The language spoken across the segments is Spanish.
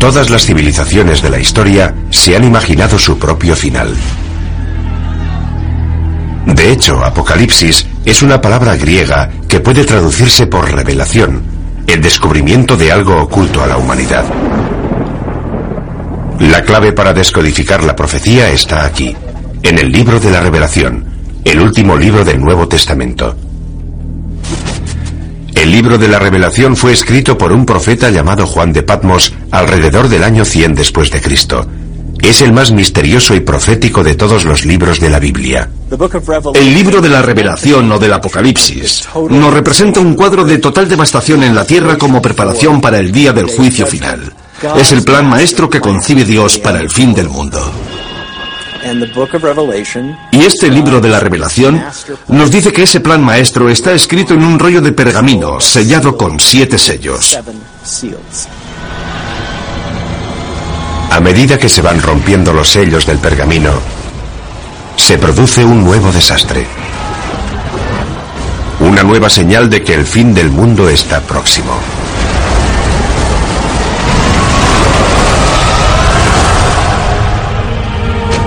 Todas las civilizaciones de la historia se han imaginado su propio final. De hecho, Apocalipsis es una palabra griega que puede traducirse por revelación, el descubrimiento de algo oculto a la humanidad. La clave para descodificar la profecía está aquí, en el libro de la revelación, el último libro del Nuevo Testamento. El libro de la revelación fue escrito por un profeta llamado Juan de Patmos alrededor del año 100 después de Cristo. Es el más misterioso y profético de todos los libros de la Biblia. El libro de la revelación o del Apocalipsis nos representa un cuadro de total devastación en la tierra como preparación para el día del juicio final. Es el plan maestro que concibe Dios para el fin del mundo. Y este libro de la revelación nos dice que ese plan maestro está escrito en un rollo de pergamino sellado con siete sellos. A medida que se van rompiendo los sellos del pergamino, se produce un nuevo desastre. Una nueva señal de que el fin del mundo está próximo.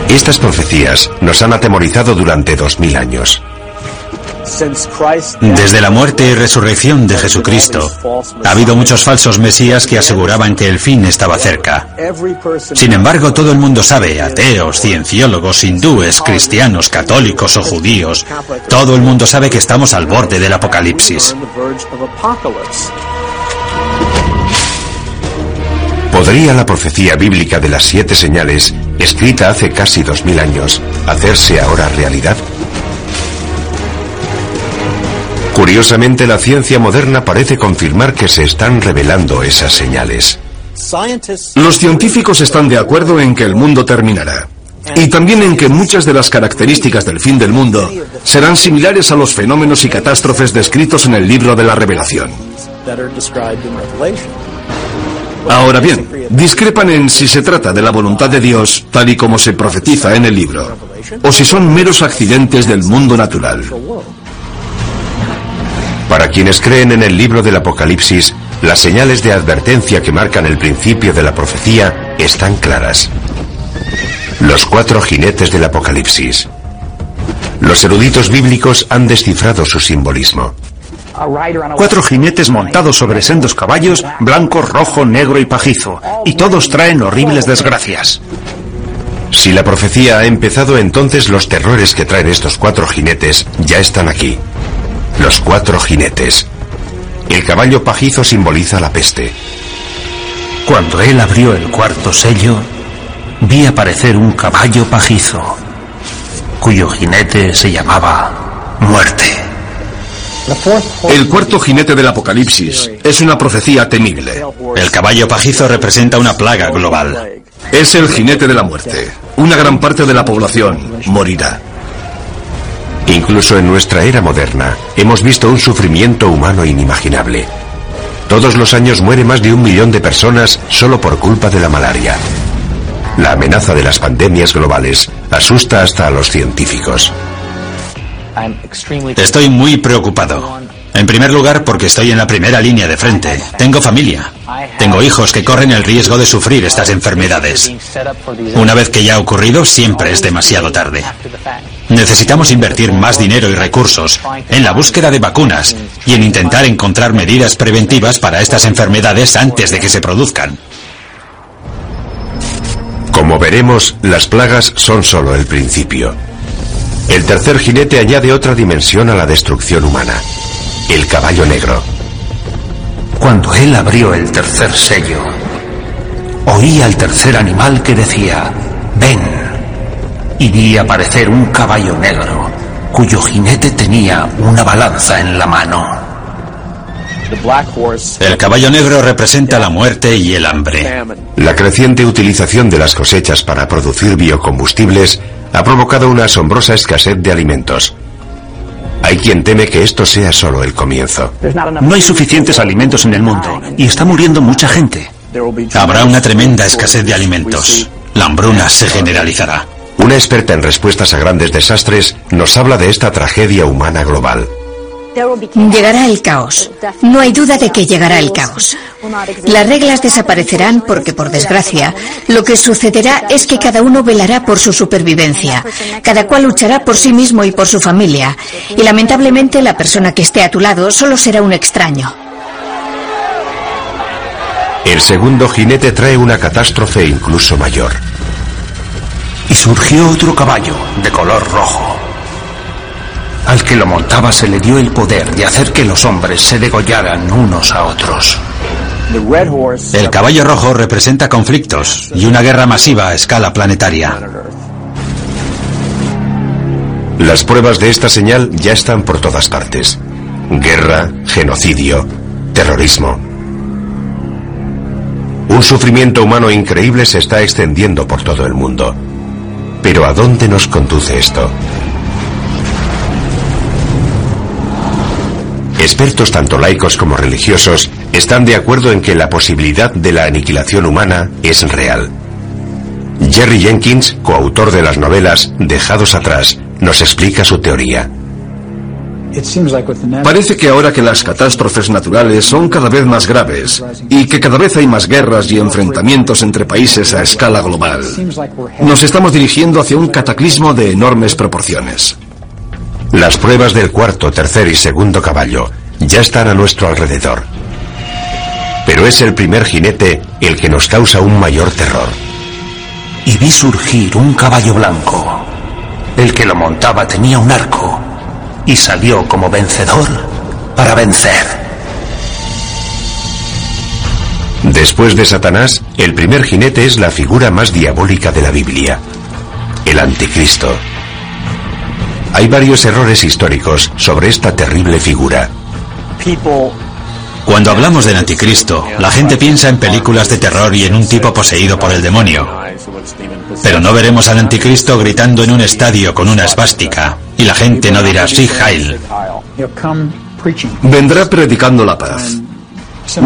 Estas profecías nos han atemorizado durante dos mil años. Desde la muerte y resurrección de Jesucristo, ha habido muchos falsos mesías que aseguraban que el fin estaba cerca. Sin embargo, todo el mundo sabe, ateos, cienciólogos, hindúes, cristianos, católicos o judíos, todo el mundo sabe que estamos al borde del apocalipsis. ¿Podría la profecía bíblica de las siete señales, escrita hace casi dos mil años, hacerse ahora realidad? Curiosamente, la ciencia moderna parece confirmar que se están revelando esas señales. Los científicos están de acuerdo en que el mundo terminará. Y también en que muchas de las características del fin del mundo serán similares a los fenómenos y catástrofes descritos en el libro de la revelación. Ahora bien, discrepan en si se trata de la voluntad de Dios tal y como se profetiza en el libro, o si son meros accidentes del mundo natural. Para quienes creen en el libro del Apocalipsis, las señales de advertencia que marcan el principio de la profecía están claras. Los cuatro jinetes del Apocalipsis. Los eruditos bíblicos han descifrado su simbolismo. Cuatro jinetes montados sobre sendos caballos, blanco, rojo, negro y pajizo, y todos traen horribles desgracias. Si la profecía ha empezado, entonces los terrores que traen estos cuatro jinetes ya están aquí. Los cuatro jinetes. El caballo pajizo simboliza la peste. Cuando él abrió el cuarto sello, vi aparecer un caballo pajizo, cuyo jinete se llamaba Muerte. El cuarto jinete del Apocalipsis es una profecía temible. El caballo pajizo representa una plaga global. Es el jinete de la muerte. Una gran parte de la población morirá. Incluso en nuestra era moderna hemos visto un sufrimiento humano inimaginable. Todos los años muere más de un millón de personas solo por culpa de la malaria. La amenaza de las pandemias globales asusta hasta a los científicos. Estoy muy preocupado. En primer lugar, porque estoy en la primera línea de frente. Tengo familia. Tengo hijos que corren el riesgo de sufrir estas enfermedades. Una vez que ya ha ocurrido, siempre es demasiado tarde. Necesitamos invertir más dinero y recursos en la búsqueda de vacunas y en intentar encontrar medidas preventivas para estas enfermedades antes de que se produzcan. Como veremos, las plagas son solo el principio. El tercer jinete añade otra dimensión a la destrucción humana. El caballo negro. Cuando él abrió el tercer sello, oí al tercer animal que decía, ven. Y vi aparecer un caballo negro, cuyo jinete tenía una balanza en la mano. El caballo negro representa la muerte y el hambre. La creciente utilización de las cosechas para producir biocombustibles ha provocado una asombrosa escasez de alimentos. Hay quien teme que esto sea solo el comienzo. No hay suficientes alimentos en el mundo y está muriendo mucha gente. Habrá una tremenda escasez de alimentos. La hambruna se generalizará. Una experta en respuestas a grandes desastres nos habla de esta tragedia humana global. Llegará el caos. No hay duda de que llegará el caos. Las reglas desaparecerán porque, por desgracia, lo que sucederá es que cada uno velará por su supervivencia. Cada cual luchará por sí mismo y por su familia. Y lamentablemente la persona que esté a tu lado solo será un extraño. El segundo jinete trae una catástrofe incluso mayor. Y surgió otro caballo de color rojo. Al que lo montaba se le dio el poder de hacer que los hombres se degollaran unos a otros. El caballo rojo representa conflictos y una guerra masiva a escala planetaria. Las pruebas de esta señal ya están por todas partes. Guerra, genocidio, terrorismo. Un sufrimiento humano increíble se está extendiendo por todo el mundo. Pero ¿a dónde nos conduce esto? Expertos tanto laicos como religiosos están de acuerdo en que la posibilidad de la aniquilación humana es real. Jerry Jenkins, coautor de las novelas Dejados atrás, nos explica su teoría. Parece que ahora que las catástrofes naturales son cada vez más graves y que cada vez hay más guerras y enfrentamientos entre países a escala global, nos estamos dirigiendo hacia un cataclismo de enormes proporciones. Las pruebas del cuarto, tercer y segundo caballo ya están a nuestro alrededor. Pero es el primer jinete el que nos causa un mayor terror. Y vi surgir un caballo blanco. El que lo montaba tenía un arco y salió como vencedor para vencer. Después de Satanás, el primer jinete es la figura más diabólica de la Biblia, el anticristo. Hay varios errores históricos sobre esta terrible figura. Cuando hablamos del anticristo, la gente piensa en películas de terror y en un tipo poseído por el demonio. Pero no veremos al anticristo gritando en un estadio con una esvástica y la gente no dirá sí, Heil. Vendrá predicando la paz.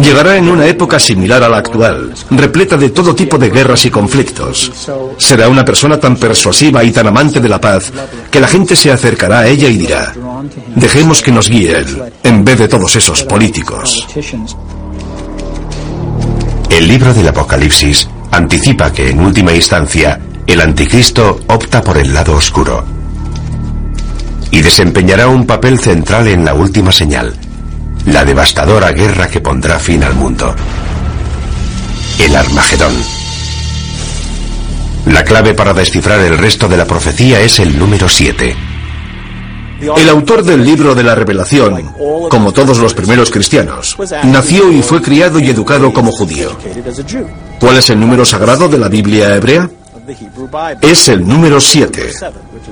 Llegará en una época similar a la actual, repleta de todo tipo de guerras y conflictos. Será una persona tan persuasiva y tan amante de la paz que la gente se acercará a ella y dirá, dejemos que nos guíe él, en vez de todos esos políticos. El libro del Apocalipsis anticipa que en última instancia el anticristo opta por el lado oscuro y desempeñará un papel central en la última señal, la devastadora guerra que pondrá fin al mundo. El Armagedón. La clave para descifrar el resto de la profecía es el número 7. El autor del libro de la revelación, como todos los primeros cristianos, nació y fue criado y educado como judío. ¿Cuál es el número sagrado de la Biblia hebrea? Es el número 7,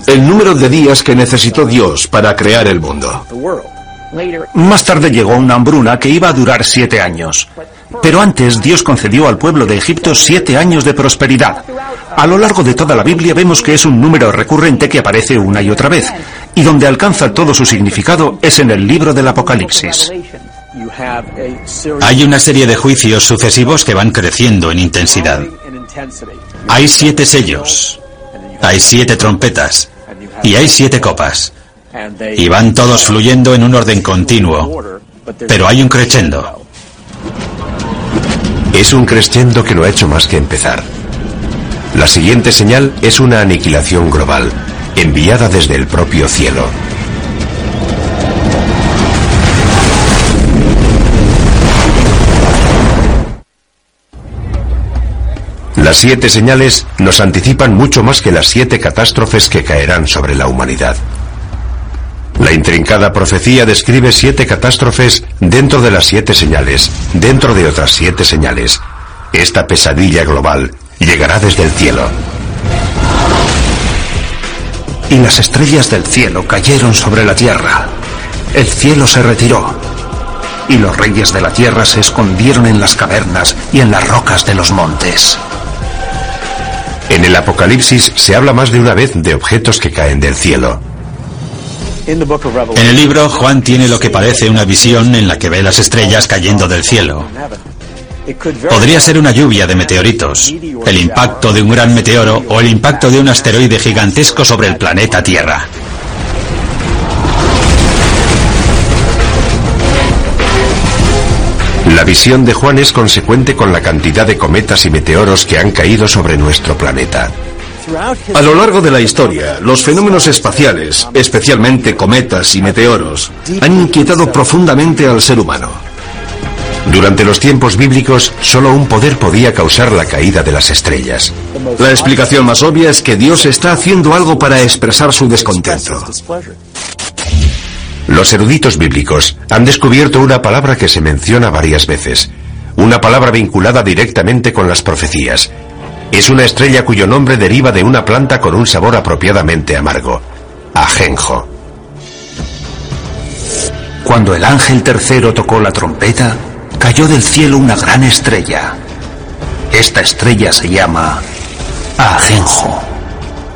el número de días que necesitó Dios para crear el mundo. Más tarde llegó una hambruna que iba a durar siete años. Pero antes Dios concedió al pueblo de Egipto siete años de prosperidad. A lo largo de toda la Biblia vemos que es un número recurrente que aparece una y otra vez, y donde alcanza todo su significado es en el libro del Apocalipsis. Hay una serie de juicios sucesivos que van creciendo en intensidad. Hay siete sellos, hay siete trompetas y hay siete copas. Y van todos fluyendo en un orden continuo, pero hay un crescendo. Es un crescendo que no ha hecho más que empezar. La siguiente señal es una aniquilación global, enviada desde el propio cielo. Las siete señales nos anticipan mucho más que las siete catástrofes que caerán sobre la humanidad. La intrincada profecía describe siete catástrofes dentro de las siete señales, dentro de otras siete señales. Esta pesadilla global llegará desde el cielo. Y las estrellas del cielo cayeron sobre la tierra. El cielo se retiró. Y los reyes de la tierra se escondieron en las cavernas y en las rocas de los montes. En el Apocalipsis se habla más de una vez de objetos que caen del cielo. En el libro, Juan tiene lo que parece una visión en la que ve las estrellas cayendo del cielo. Podría ser una lluvia de meteoritos, el impacto de un gran meteoro o el impacto de un asteroide gigantesco sobre el planeta Tierra. La visión de Juan es consecuente con la cantidad de cometas y meteoros que han caído sobre nuestro planeta. A lo largo de la historia, los fenómenos espaciales, especialmente cometas y meteoros, han inquietado profundamente al ser humano. Durante los tiempos bíblicos, solo un poder podía causar la caída de las estrellas. La explicación más obvia es que Dios está haciendo algo para expresar su descontento. Los eruditos bíblicos han descubierto una palabra que se menciona varias veces, una palabra vinculada directamente con las profecías. Es una estrella cuyo nombre deriva de una planta con un sabor apropiadamente amargo, ajenjo. Cuando el ángel tercero tocó la trompeta, cayó del cielo una gran estrella. Esta estrella se llama Ajenjo.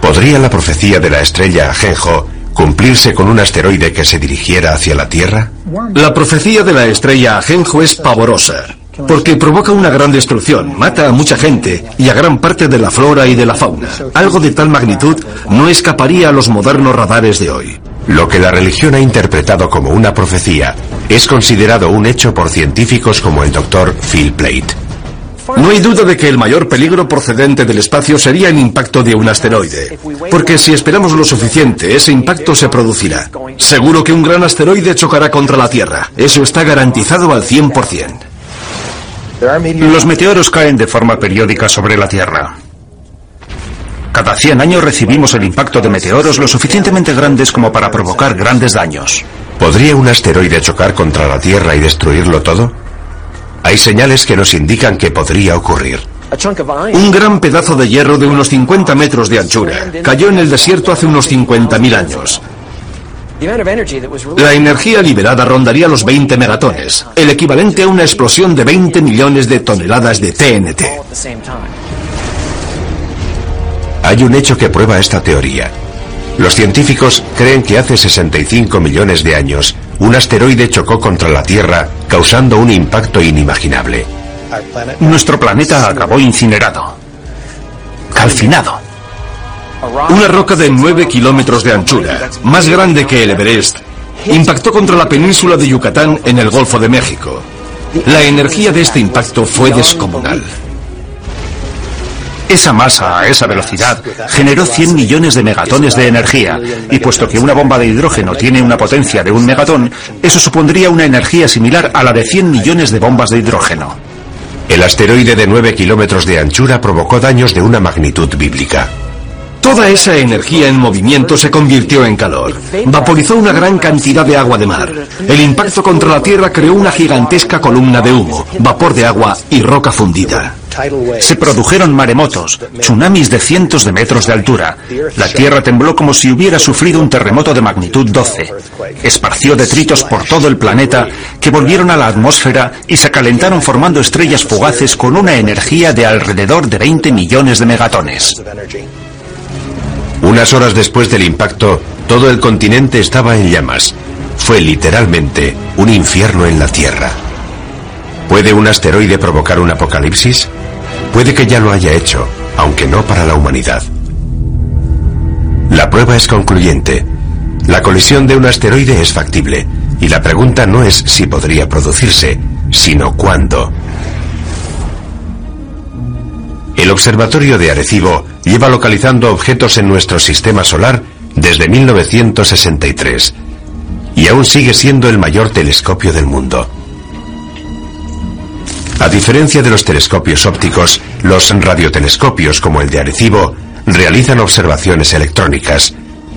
¿Podría la profecía de la estrella Ajenjo cumplirse con un asteroide que se dirigiera hacia la Tierra? La profecía de la estrella Ajenjo es pavorosa, porque provoca una gran destrucción, mata a mucha gente y a gran parte de la flora y de la fauna. Algo de tal magnitud no escaparía a los modernos radares de hoy. Lo que la religión ha interpretado como una profecía es considerado un hecho por científicos como el doctor Phil Plate. No hay duda de que el mayor peligro procedente del espacio sería el impacto de un asteroide, porque si esperamos lo suficiente, ese impacto se producirá. Seguro que un gran asteroide chocará contra la Tierra. Eso está garantizado al 100%. Los meteoros caen de forma periódica sobre la Tierra. Cada 100 años recibimos el impacto de meteoros lo suficientemente grandes como para provocar grandes daños. ¿Podría un asteroide chocar contra la Tierra y destruirlo todo? Hay señales que nos indican que podría ocurrir. Un gran pedazo de hierro de unos 50 metros de anchura cayó en el desierto hace unos 50.000 años. La energía liberada rondaría los 20 megatones, el equivalente a una explosión de 20 millones de toneladas de TNT. Hay un hecho que prueba esta teoría. Los científicos creen que hace 65 millones de años un asteroide chocó contra la Tierra causando un impacto inimaginable. Nuestro planeta acabó incinerado, calcinado. Una roca de 9 kilómetros de anchura, más grande que el Everest, impactó contra la península de Yucatán en el Golfo de México. La energía de este impacto fue descomunal. Esa masa a esa velocidad generó 100 millones de megatones de energía, y puesto que una bomba de hidrógeno tiene una potencia de un megatón, eso supondría una energía similar a la de 100 millones de bombas de hidrógeno. El asteroide de 9 kilómetros de anchura provocó daños de una magnitud bíblica. Toda esa energía en movimiento se convirtió en calor. Vaporizó una gran cantidad de agua de mar. El impacto contra la Tierra creó una gigantesca columna de humo, vapor de agua y roca fundida. Se produjeron maremotos, tsunamis de cientos de metros de altura. La Tierra tembló como si hubiera sufrido un terremoto de magnitud 12. Esparció detritos por todo el planeta que volvieron a la atmósfera y se calentaron formando estrellas fugaces con una energía de alrededor de 20 millones de megatones. Unas horas después del impacto, todo el continente estaba en llamas. Fue literalmente un infierno en la Tierra. ¿Puede un asteroide provocar un apocalipsis? Puede que ya lo haya hecho, aunque no para la humanidad. La prueba es concluyente. La colisión de un asteroide es factible, y la pregunta no es si podría producirse, sino cuándo. El Observatorio de Arecibo lleva localizando objetos en nuestro sistema solar desde 1963 y aún sigue siendo el mayor telescopio del mundo. A diferencia de los telescopios ópticos, los radiotelescopios como el de Arecibo realizan observaciones electrónicas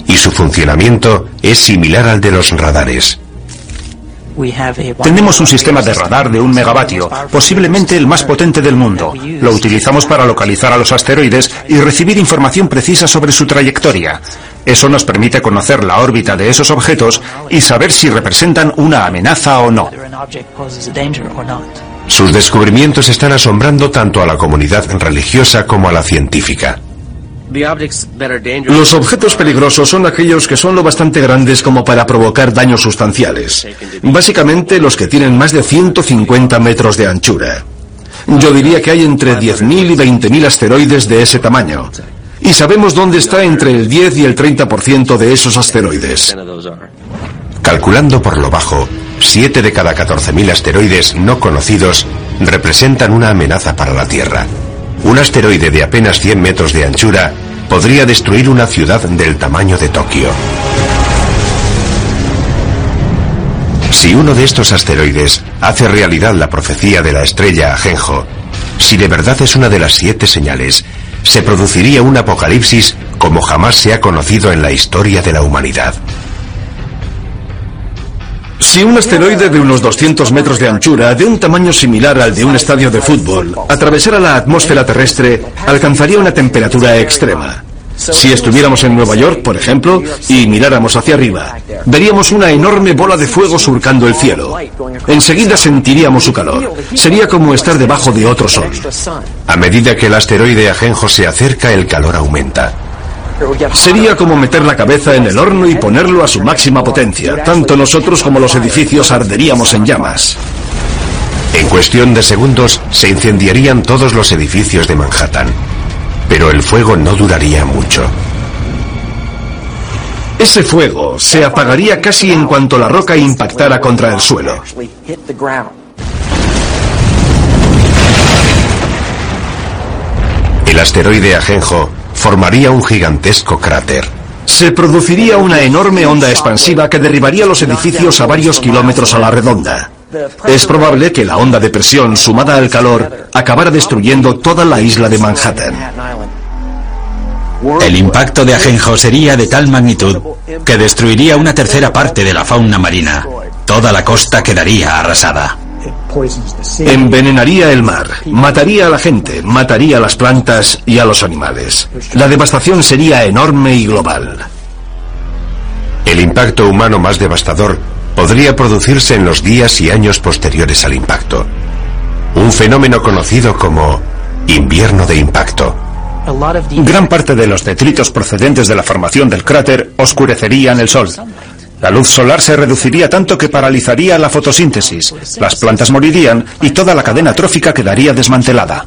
y su funcionamiento es similar al de los radares. Tenemos un sistema de radar de un megavatio, posiblemente el más potente del mundo. Lo utilizamos para localizar a los asteroides y recibir información precisa sobre su trayectoria. Eso nos permite conocer la órbita de esos objetos y saber si representan una amenaza o no. Sus descubrimientos están asombrando tanto a la comunidad religiosa como a la científica. Los objetos peligrosos son aquellos que son lo bastante grandes como para provocar daños sustanciales. Básicamente los que tienen más de 150 metros de anchura. Yo diría que hay entre 10.000 y 20.000 asteroides de ese tamaño. Y sabemos dónde está entre el 10 y el 30% de esos asteroides. Calculando por lo bajo, 7 de cada 14.000 asteroides no conocidos representan una amenaza para la Tierra. Un asteroide de apenas 100 metros de anchura podría destruir una ciudad del tamaño de Tokio. Si uno de estos asteroides hace realidad la profecía de la estrella Ajenjo, si de verdad es una de las siete señales, se produciría un apocalipsis como jamás se ha conocido en la historia de la humanidad. Si un asteroide de unos 200 metros de anchura, de un tamaño similar al de un estadio de fútbol, atravesara la atmósfera terrestre, alcanzaría una temperatura extrema. Si estuviéramos en Nueva York, por ejemplo, y miráramos hacia arriba, veríamos una enorme bola de fuego surcando el cielo. Enseguida sentiríamos su calor. Sería como estar debajo de otro sol. A medida que el asteroide Ajenjo se acerca, el calor aumenta. Sería como meter la cabeza en el horno y ponerlo a su máxima potencia. Tanto nosotros como los edificios arderíamos en llamas. En cuestión de segundos se incendiarían todos los edificios de Manhattan. Pero el fuego no duraría mucho. Ese fuego se apagaría casi en cuanto la roca impactara contra el suelo. El asteroide Ajenjo formaría un gigantesco cráter. Se produciría una enorme onda expansiva que derribaría los edificios a varios kilómetros a la redonda. Es probable que la onda de presión sumada al calor acabara destruyendo toda la isla de Manhattan. El impacto de Ajenjo sería de tal magnitud que destruiría una tercera parte de la fauna marina. Toda la costa quedaría arrasada. Envenenaría el mar, mataría a la gente, mataría a las plantas y a los animales. La devastación sería enorme y global. El impacto humano más devastador podría producirse en los días y años posteriores al impacto. Un fenómeno conocido como invierno de impacto. Gran parte de los detritos procedentes de la formación del cráter oscurecerían el sol. La luz solar se reduciría tanto que paralizaría la fotosíntesis, las plantas morirían y toda la cadena trófica quedaría desmantelada.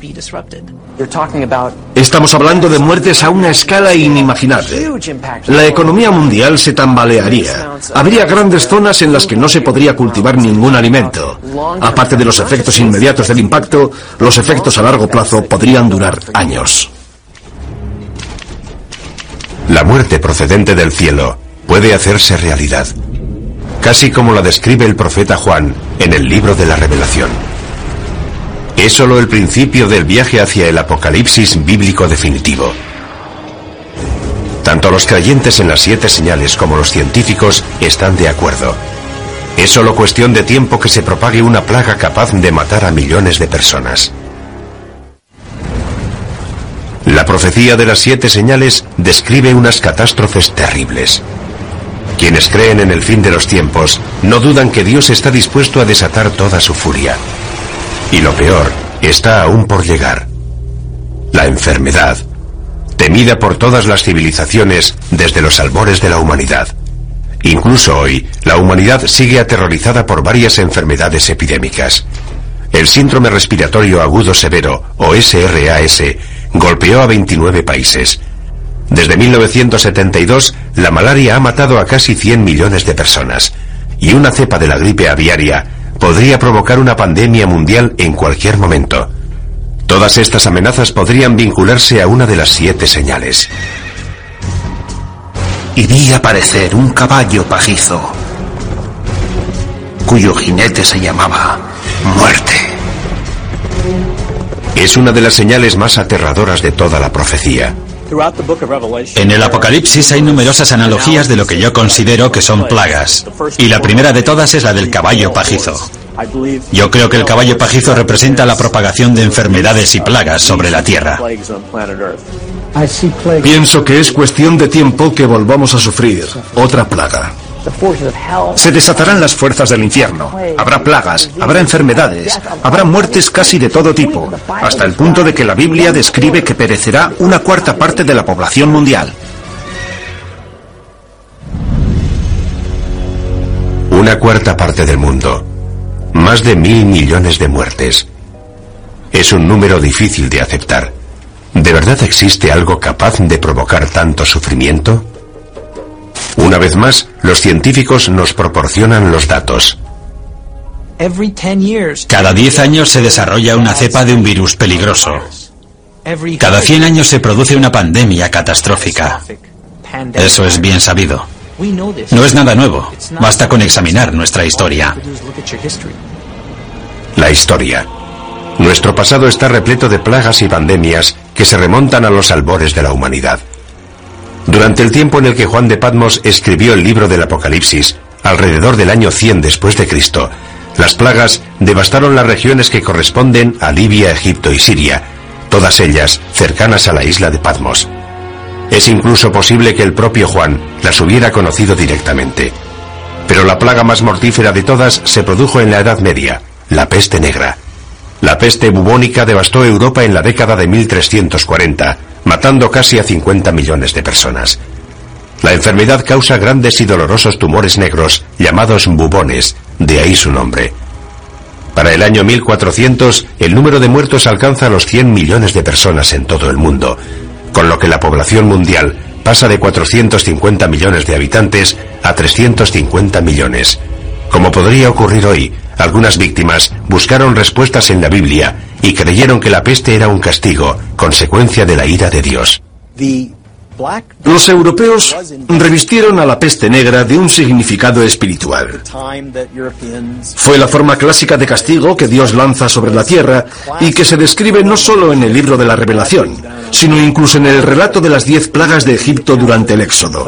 Estamos hablando de muertes a una escala inimaginable. La economía mundial se tambalearía. Habría grandes zonas en las que no se podría cultivar ningún alimento. Aparte de los efectos inmediatos del impacto, los efectos a largo plazo podrían durar años. La muerte procedente del cielo puede hacerse realidad, casi como la describe el profeta Juan en el libro de la revelación. Es solo el principio del viaje hacia el apocalipsis bíblico definitivo. Tanto los creyentes en las siete señales como los científicos están de acuerdo. Es solo cuestión de tiempo que se propague una plaga capaz de matar a millones de personas. La profecía de las siete señales describe unas catástrofes terribles. Quienes creen en el fin de los tiempos no dudan que Dios está dispuesto a desatar toda su furia. Y lo peor está aún por llegar. La enfermedad, temida por todas las civilizaciones desde los albores de la humanidad. Incluso hoy, la humanidad sigue aterrorizada por varias enfermedades epidémicas. El síndrome respiratorio agudo severo, o SRAS, golpeó a 29 países. Desde 1972, la malaria ha matado a casi 100 millones de personas, y una cepa de la gripe aviaria podría provocar una pandemia mundial en cualquier momento. Todas estas amenazas podrían vincularse a una de las siete señales. Y vi aparecer un caballo pajizo, cuyo jinete se llamaba Muerte. Es una de las señales más aterradoras de toda la profecía. En el Apocalipsis hay numerosas analogías de lo que yo considero que son plagas, y la primera de todas es la del caballo pajizo. Yo creo que el caballo pajizo representa la propagación de enfermedades y plagas sobre la Tierra. Pienso que es cuestión de tiempo que volvamos a sufrir otra plaga. Se desatarán las fuerzas del infierno. Habrá plagas, habrá enfermedades, habrá muertes casi de todo tipo, hasta el punto de que la Biblia describe que perecerá una cuarta parte de la población mundial. Una cuarta parte del mundo. Más de mil millones de muertes. Es un número difícil de aceptar. ¿De verdad existe algo capaz de provocar tanto sufrimiento? Una vez más, los científicos nos proporcionan los datos. Cada 10 años se desarrolla una cepa de un virus peligroso. Cada 100 años se produce una pandemia catastrófica. Eso es bien sabido. No es nada nuevo. Basta con examinar nuestra historia. La historia. Nuestro pasado está repleto de plagas y pandemias que se remontan a los albores de la humanidad. Durante el tiempo en el que Juan de Patmos escribió el libro del Apocalipsis, alrededor del año 100 después de Cristo, las plagas devastaron las regiones que corresponden a Libia, Egipto y Siria, todas ellas cercanas a la isla de Patmos. Es incluso posible que el propio Juan las hubiera conocido directamente. Pero la plaga más mortífera de todas se produjo en la Edad Media, la peste negra. La peste bubónica devastó Europa en la década de 1340, matando casi a 50 millones de personas. La enfermedad causa grandes y dolorosos tumores negros, llamados bubones, de ahí su nombre. Para el año 1400, el número de muertos alcanza los 100 millones de personas en todo el mundo, con lo que la población mundial pasa de 450 millones de habitantes a 350 millones. Como podría ocurrir hoy, algunas víctimas buscaron respuestas en la Biblia y creyeron que la peste era un castigo, consecuencia de la ira de Dios. Los europeos revistieron a la peste negra de un significado espiritual. Fue la forma clásica de castigo que Dios lanza sobre la tierra y que se describe no solo en el libro de la revelación, sino incluso en el relato de las diez plagas de Egipto durante el Éxodo.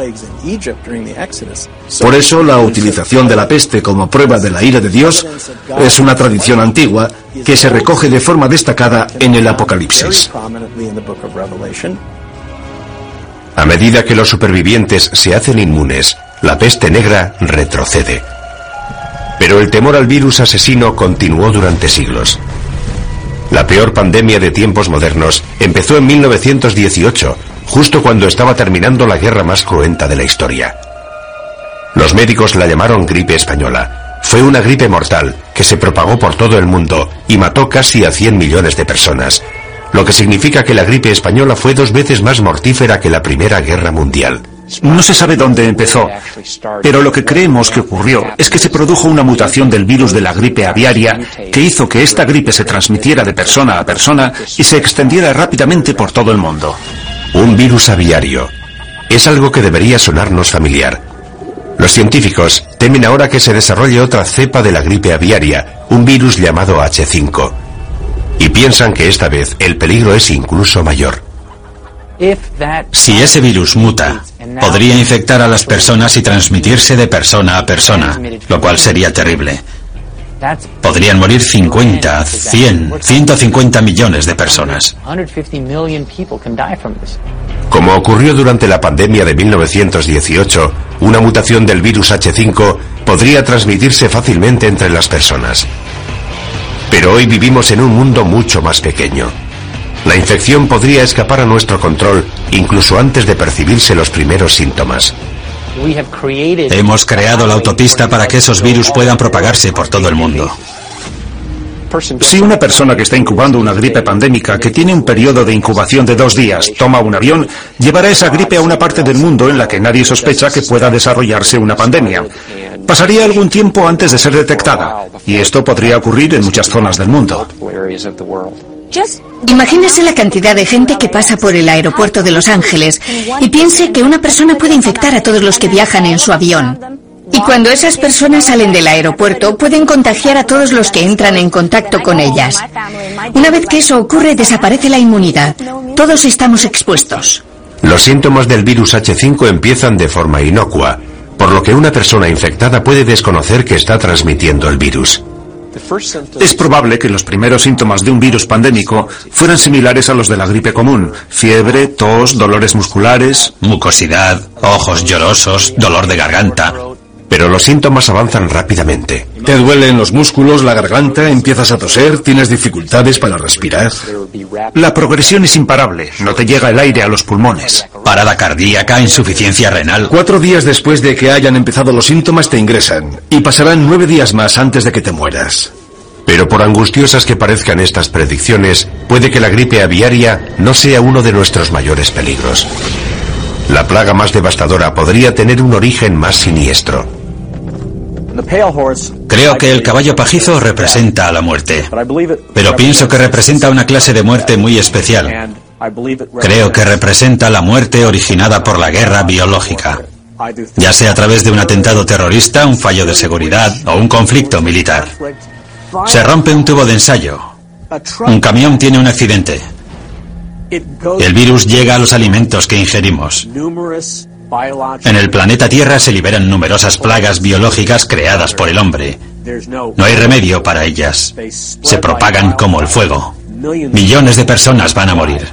Por eso la utilización de la peste como prueba de la ira de Dios es una tradición antigua que se recoge de forma destacada en el Apocalipsis. A medida que los supervivientes se hacen inmunes, la peste negra retrocede. Pero el temor al virus asesino continuó durante siglos. La peor pandemia de tiempos modernos empezó en 1918, justo cuando estaba terminando la guerra más cruenta de la historia. Los médicos la llamaron gripe española. Fue una gripe mortal que se propagó por todo el mundo y mató casi a 100 millones de personas, lo que significa que la gripe española fue dos veces más mortífera que la Primera Guerra Mundial. No se sabe dónde empezó, pero lo que creemos que ocurrió es que se produjo una mutación del virus de la gripe aviaria que hizo que esta gripe se transmitiera de persona a persona y se extendiera rápidamente por todo el mundo. Un virus aviario. Es algo que debería sonarnos familiar. Los científicos temen ahora que se desarrolle otra cepa de la gripe aviaria, un virus llamado H5 y piensan que esta vez el peligro es incluso mayor. Si ese virus muta, podría infectar a las personas y transmitirse de persona a persona, lo cual sería terrible. Podrían morir 50, 100, 150 millones de personas. Como ocurrió durante la pandemia de 1918, una mutación del virus H5 podría transmitirse fácilmente entre las personas. Pero hoy vivimos en un mundo mucho más pequeño. La infección podría escapar a nuestro control incluso antes de percibirse los primeros síntomas. Hemos creado la autopista para que esos virus puedan propagarse por todo el mundo. Si una persona que está incubando una gripe pandémica que tiene un periodo de incubación de dos días toma un avión, llevará esa gripe a una parte del mundo en la que nadie sospecha que pueda desarrollarse una pandemia. Pasaría algún tiempo antes de ser detectada, y esto podría ocurrir en muchas zonas del mundo. Imagínese la cantidad de gente que pasa por el aeropuerto de Los Ángeles y piense que una persona puede infectar a todos los que viajan en su avión. Y cuando esas personas salen del aeropuerto, pueden contagiar a todos los que entran en contacto con ellas. Una vez que eso ocurre, desaparece la inmunidad. Todos estamos expuestos. Los síntomas del virus H5 empiezan de forma inocua, por lo que una persona infectada puede desconocer que está transmitiendo el virus. Es probable que los primeros síntomas de un virus pandémico fueran similares a los de la gripe común. Fiebre, tos, dolores musculares. Mucosidad, ojos llorosos, dolor de garganta. Pero los síntomas avanzan rápidamente. Te duelen los músculos, la garganta, empiezas a toser, tienes dificultades para respirar. La progresión es imparable, no te llega el aire a los pulmones. Parada cardíaca, insuficiencia renal. Cuatro días después de que hayan empezado los síntomas te ingresan y pasarán nueve días más antes de que te mueras. Pero por angustiosas que parezcan estas predicciones, puede que la gripe aviaria no sea uno de nuestros mayores peligros. La plaga más devastadora podría tener un origen más siniestro. Creo que el caballo pajizo representa a la muerte, pero pienso que representa una clase de muerte muy especial. Creo que representa la muerte originada por la guerra biológica, ya sea a través de un atentado terrorista, un fallo de seguridad o un conflicto militar. Se rompe un tubo de ensayo. Un camión tiene un accidente. El virus llega a los alimentos que ingerimos. En el planeta Tierra se liberan numerosas plagas biológicas creadas por el hombre. No hay remedio para ellas. Se propagan como el fuego. Millones de personas van a morir.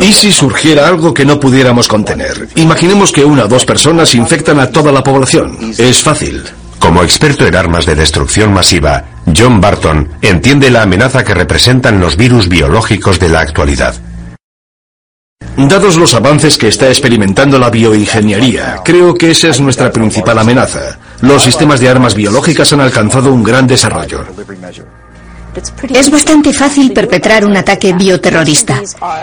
¿Y si surgiera algo que no pudiéramos contener? Imaginemos que una o dos personas infectan a toda la población. Es fácil. Como experto en armas de destrucción masiva, John Barton entiende la amenaza que representan los virus biológicos de la actualidad. Dados los avances que está experimentando la bioingeniería, creo que esa es nuestra principal amenaza. Los sistemas de armas biológicas han alcanzado un gran desarrollo. Es bastante fácil perpetrar un ataque bioterrorista.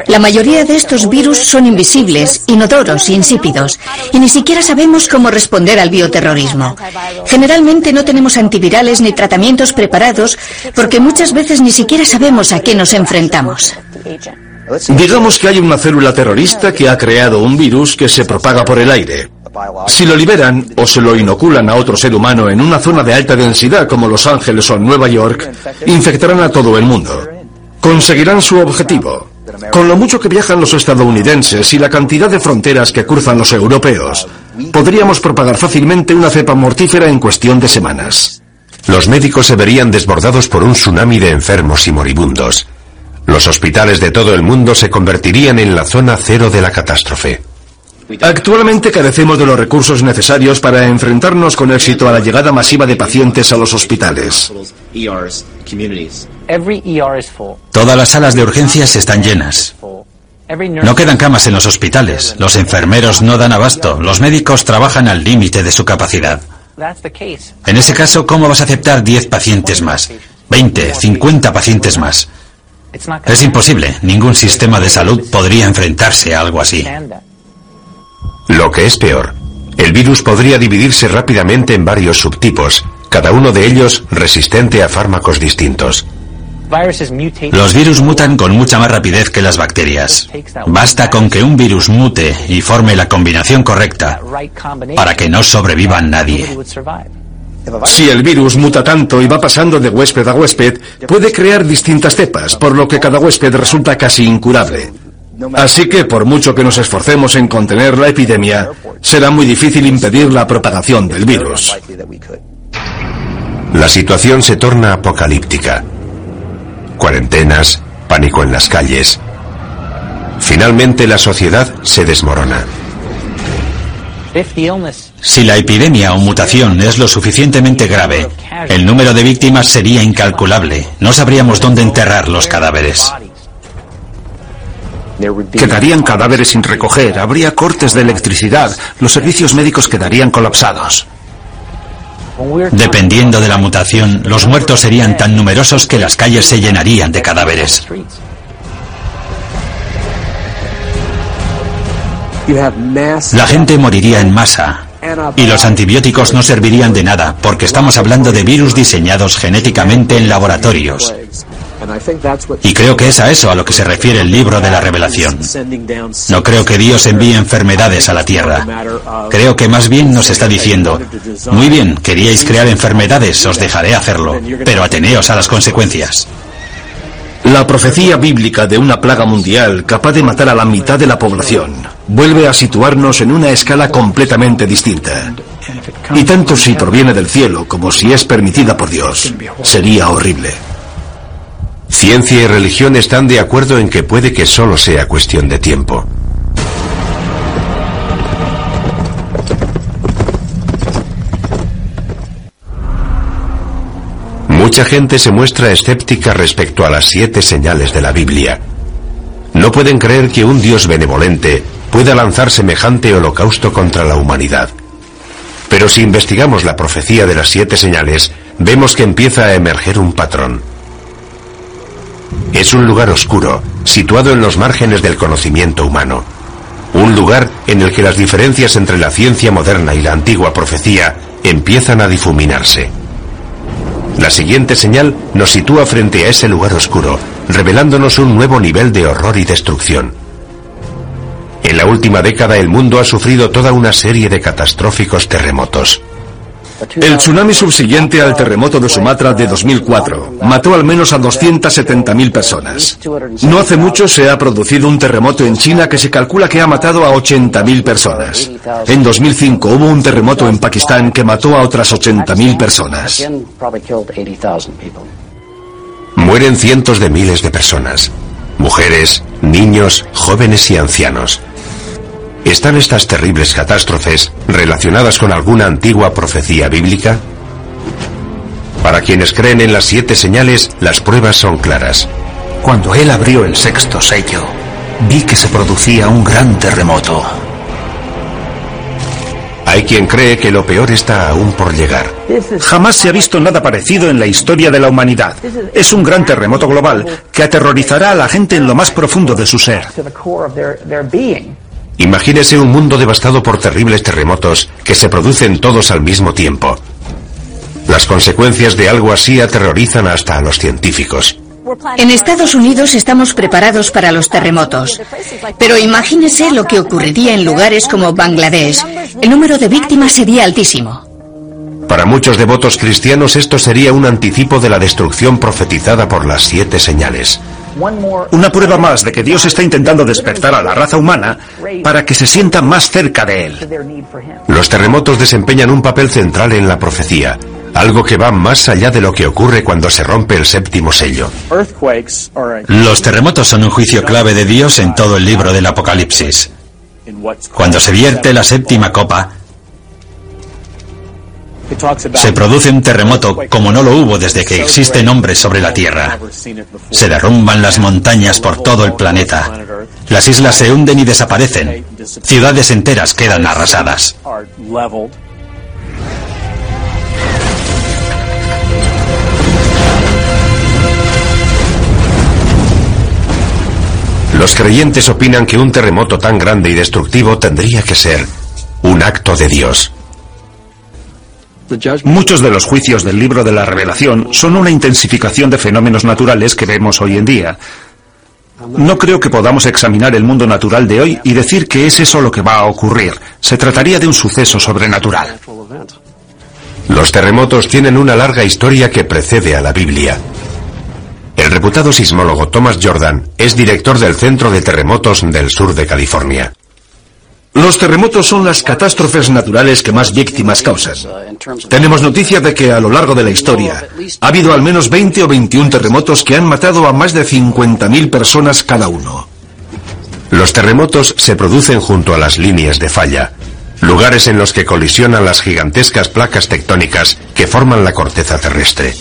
La mayoría de estos virus son invisibles, inodoros, insípidos, y ni siquiera sabemos cómo responder al bioterrorismo. Generalmente no tenemos antivirales ni tratamientos preparados porque muchas veces ni siquiera sabemos a qué nos enfrentamos. Digamos que hay una célula terrorista que ha creado un virus que se propaga por el aire. Si lo liberan o se lo inoculan a otro ser humano en una zona de alta densidad como Los Ángeles o Nueva York, infectarán a todo el mundo. Conseguirán su objetivo. Con lo mucho que viajan los estadounidenses y la cantidad de fronteras que cruzan los europeos, podríamos propagar fácilmente una cepa mortífera en cuestión de semanas. Los médicos se verían desbordados por un tsunami de enfermos y moribundos. Los hospitales de todo el mundo se convertirían en la zona cero de la catástrofe. Actualmente carecemos de los recursos necesarios para enfrentarnos con éxito a la llegada masiva de pacientes a los hospitales. Todas las salas de urgencias están llenas. No quedan camas en los hospitales, los enfermeros no dan abasto, los médicos trabajan al límite de su capacidad. En ese caso, ¿cómo vas a aceptar 10 pacientes más? 20, 50 pacientes más. Es imposible, ningún sistema de salud podría enfrentarse a algo así. Lo que es peor, el virus podría dividirse rápidamente en varios subtipos, cada uno de ellos resistente a fármacos distintos. Los virus mutan con mucha más rapidez que las bacterias. Basta con que un virus mute y forme la combinación correcta para que no sobreviva nadie. Si el virus muta tanto y va pasando de huésped a huésped, puede crear distintas cepas, por lo que cada huésped resulta casi incurable. Así que por mucho que nos esforcemos en contener la epidemia, será muy difícil impedir la propagación del virus. La situación se torna apocalíptica. Cuarentenas, pánico en las calles. Finalmente la sociedad se desmorona. Si la epidemia o mutación es lo suficientemente grave, el número de víctimas sería incalculable. No sabríamos dónde enterrar los cadáveres. Quedarían cadáveres sin recoger, habría cortes de electricidad, los servicios médicos quedarían colapsados. Dependiendo de la mutación, los muertos serían tan numerosos que las calles se llenarían de cadáveres. La gente moriría en masa y los antibióticos no servirían de nada porque estamos hablando de virus diseñados genéticamente en laboratorios. Y creo que es a eso a lo que se refiere el libro de la revelación. No creo que Dios envíe enfermedades a la tierra. Creo que más bien nos está diciendo, muy bien, queríais crear enfermedades, os dejaré hacerlo, pero ateneos a las consecuencias. La profecía bíblica de una plaga mundial capaz de matar a la mitad de la población vuelve a situarnos en una escala completamente distinta. Y tanto si proviene del cielo como si es permitida por Dios, sería horrible. Ciencia y religión están de acuerdo en que puede que solo sea cuestión de tiempo. Mucha gente se muestra escéptica respecto a las siete señales de la Biblia. No pueden creer que un Dios benevolente pueda lanzar semejante holocausto contra la humanidad. Pero si investigamos la profecía de las siete señales, vemos que empieza a emerger un patrón. Es un lugar oscuro, situado en los márgenes del conocimiento humano. Un lugar en el que las diferencias entre la ciencia moderna y la antigua profecía empiezan a difuminarse. La siguiente señal nos sitúa frente a ese lugar oscuro, revelándonos un nuevo nivel de horror y destrucción. En la última década el mundo ha sufrido toda una serie de catastróficos terremotos. El tsunami subsiguiente al terremoto de Sumatra de 2004 mató al menos a 270.000 personas. No hace mucho se ha producido un terremoto en China que se calcula que ha matado a 80.000 personas. En 2005 hubo un terremoto en Pakistán que mató a otras 80.000 personas. Mueren cientos de miles de personas. Mujeres, niños, jóvenes y ancianos. ¿Están estas terribles catástrofes relacionadas con alguna antigua profecía bíblica? Para quienes creen en las siete señales, las pruebas son claras. Cuando él abrió el sexto sello, vi que se producía un gran terremoto. Hay quien cree que lo peor está aún por llegar. Jamás se ha visto nada parecido en la historia de la humanidad. Es un gran terremoto global que aterrorizará a la gente en lo más profundo de su ser. Imagínese un mundo devastado por terribles terremotos que se producen todos al mismo tiempo. Las consecuencias de algo así aterrorizan hasta a los científicos. En Estados Unidos estamos preparados para los terremotos, pero imagínese lo que ocurriría en lugares como Bangladesh. El número de víctimas sería altísimo. Para muchos devotos cristianos esto sería un anticipo de la destrucción profetizada por las siete señales. Una prueba más de que Dios está intentando despertar a la raza humana para que se sienta más cerca de Él. Los terremotos desempeñan un papel central en la profecía, algo que va más allá de lo que ocurre cuando se rompe el séptimo sello. Los terremotos son un juicio clave de Dios en todo el libro del Apocalipsis. Cuando se vierte la séptima copa, se produce un terremoto como no lo hubo desde que existen hombres sobre la Tierra. Se derrumban las montañas por todo el planeta. Las islas se hunden y desaparecen. Ciudades enteras quedan arrasadas. Los creyentes opinan que un terremoto tan grande y destructivo tendría que ser un acto de Dios. Muchos de los juicios del libro de la revelación son una intensificación de fenómenos naturales que vemos hoy en día. No creo que podamos examinar el mundo natural de hoy y decir que es eso lo que va a ocurrir. Se trataría de un suceso sobrenatural. Los terremotos tienen una larga historia que precede a la Biblia. El reputado sismólogo Thomas Jordan es director del Centro de Terremotos del sur de California. Los terremotos son las catástrofes naturales que más víctimas causan. Tenemos noticia de que a lo largo de la historia ha habido al menos 20 o 21 terremotos que han matado a más de 50.000 personas cada uno. Los terremotos se producen junto a las líneas de falla, lugares en los que colisionan las gigantescas placas tectónicas que forman la corteza terrestre.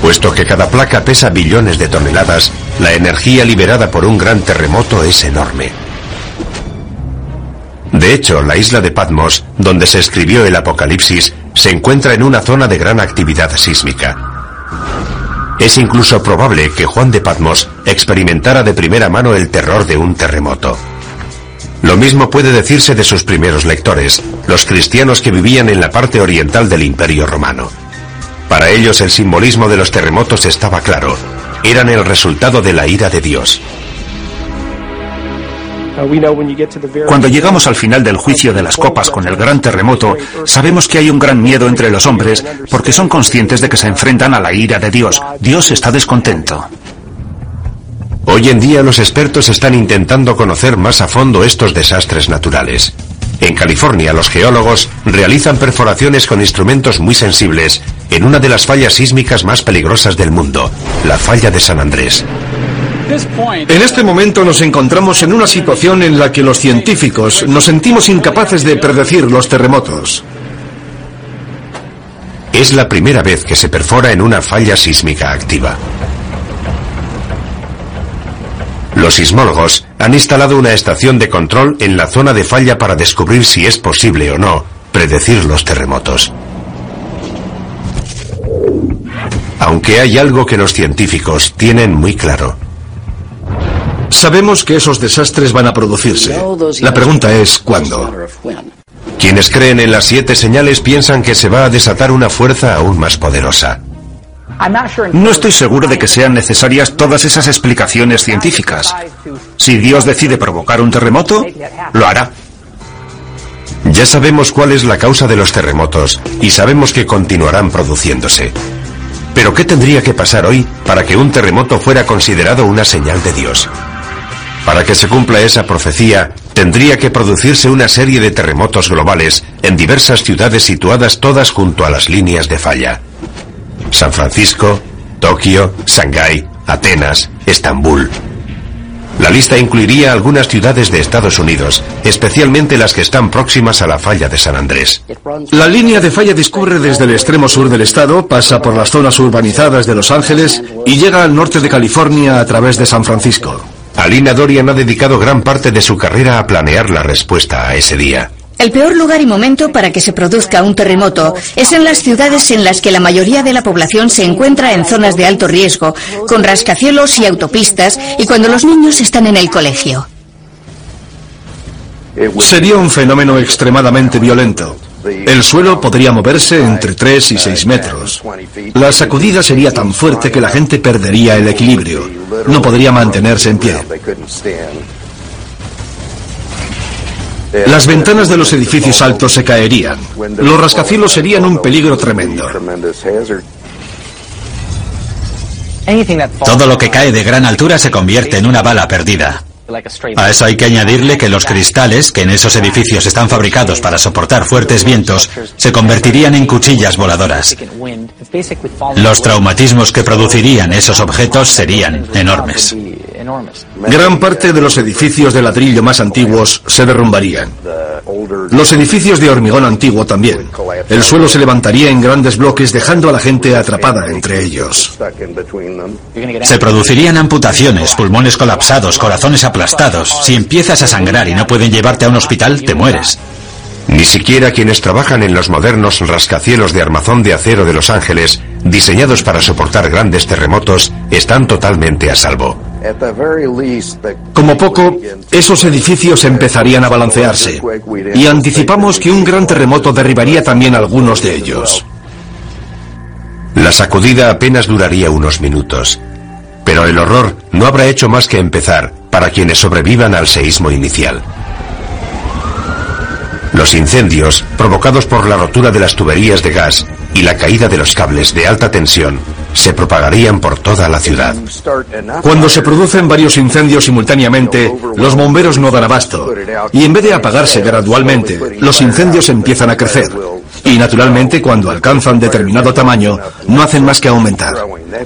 Puesto que cada placa pesa billones de toneladas, la energía liberada por un gran terremoto es enorme. De hecho, la isla de Patmos, donde se escribió el Apocalipsis, se encuentra en una zona de gran actividad sísmica. Es incluso probable que Juan de Patmos experimentara de primera mano el terror de un terremoto. Lo mismo puede decirse de sus primeros lectores, los cristianos que vivían en la parte oriental del Imperio Romano. Para ellos el simbolismo de los terremotos estaba claro, eran el resultado de la ira de Dios. Cuando llegamos al final del juicio de las copas con el gran terremoto, sabemos que hay un gran miedo entre los hombres porque son conscientes de que se enfrentan a la ira de Dios. Dios está descontento. Hoy en día los expertos están intentando conocer más a fondo estos desastres naturales. En California los geólogos realizan perforaciones con instrumentos muy sensibles en una de las fallas sísmicas más peligrosas del mundo, la falla de San Andrés. En este momento nos encontramos en una situación en la que los científicos nos sentimos incapaces de predecir los terremotos. Es la primera vez que se perfora en una falla sísmica activa. Los sismólogos han instalado una estación de control en la zona de falla para descubrir si es posible o no predecir los terremotos. Aunque hay algo que los científicos tienen muy claro. Sabemos que esos desastres van a producirse. La pregunta es ¿cuándo? Quienes creen en las siete señales piensan que se va a desatar una fuerza aún más poderosa. No estoy seguro de que sean necesarias todas esas explicaciones científicas. Si Dios decide provocar un terremoto, lo hará. Ya sabemos cuál es la causa de los terremotos y sabemos que continuarán produciéndose. Pero ¿qué tendría que pasar hoy para que un terremoto fuera considerado una señal de Dios? Para que se cumpla esa profecía, tendría que producirse una serie de terremotos globales en diversas ciudades situadas todas junto a las líneas de falla. San Francisco, Tokio, Shanghái, Atenas, Estambul. La lista incluiría algunas ciudades de Estados Unidos, especialmente las que están próximas a la falla de San Andrés. La línea de falla discurre desde el extremo sur del estado, pasa por las zonas urbanizadas de Los Ángeles y llega al norte de California a través de San Francisco. Alina Dorian ha dedicado gran parte de su carrera a planear la respuesta a ese día. El peor lugar y momento para que se produzca un terremoto es en las ciudades en las que la mayoría de la población se encuentra en zonas de alto riesgo, con rascacielos y autopistas, y cuando los niños están en el colegio. Sería un fenómeno extremadamente violento. El suelo podría moverse entre 3 y 6 metros. La sacudida sería tan fuerte que la gente perdería el equilibrio. No podría mantenerse en pie. Las ventanas de los edificios altos se caerían. Los rascacielos serían un peligro tremendo. Todo lo que cae de gran altura se convierte en una bala perdida. A eso hay que añadirle que los cristales, que en esos edificios están fabricados para soportar fuertes vientos, se convertirían en cuchillas voladoras. Los traumatismos que producirían esos objetos serían enormes. Gran parte de los edificios de ladrillo más antiguos se derrumbarían. Los edificios de hormigón antiguo también. El suelo se levantaría en grandes bloques dejando a la gente atrapada entre ellos. Se producirían amputaciones, pulmones colapsados, corazones aplastados. Si empiezas a sangrar y no pueden llevarte a un hospital, te mueres. Ni siquiera quienes trabajan en los modernos rascacielos de armazón de acero de Los Ángeles, diseñados para soportar grandes terremotos, están totalmente a salvo. Como poco, esos edificios empezarían a balancearse y anticipamos que un gran terremoto derribaría también algunos de ellos. La sacudida apenas duraría unos minutos, pero el horror no habrá hecho más que empezar para quienes sobrevivan al seísmo inicial. Los incendios, provocados por la rotura de las tuberías de gas y la caída de los cables de alta tensión, se propagarían por toda la ciudad. Cuando se producen varios incendios simultáneamente, los bomberos no dan abasto y en vez de apagarse gradualmente, los incendios empiezan a crecer. Y naturalmente cuando alcanzan determinado tamaño, no hacen más que aumentar.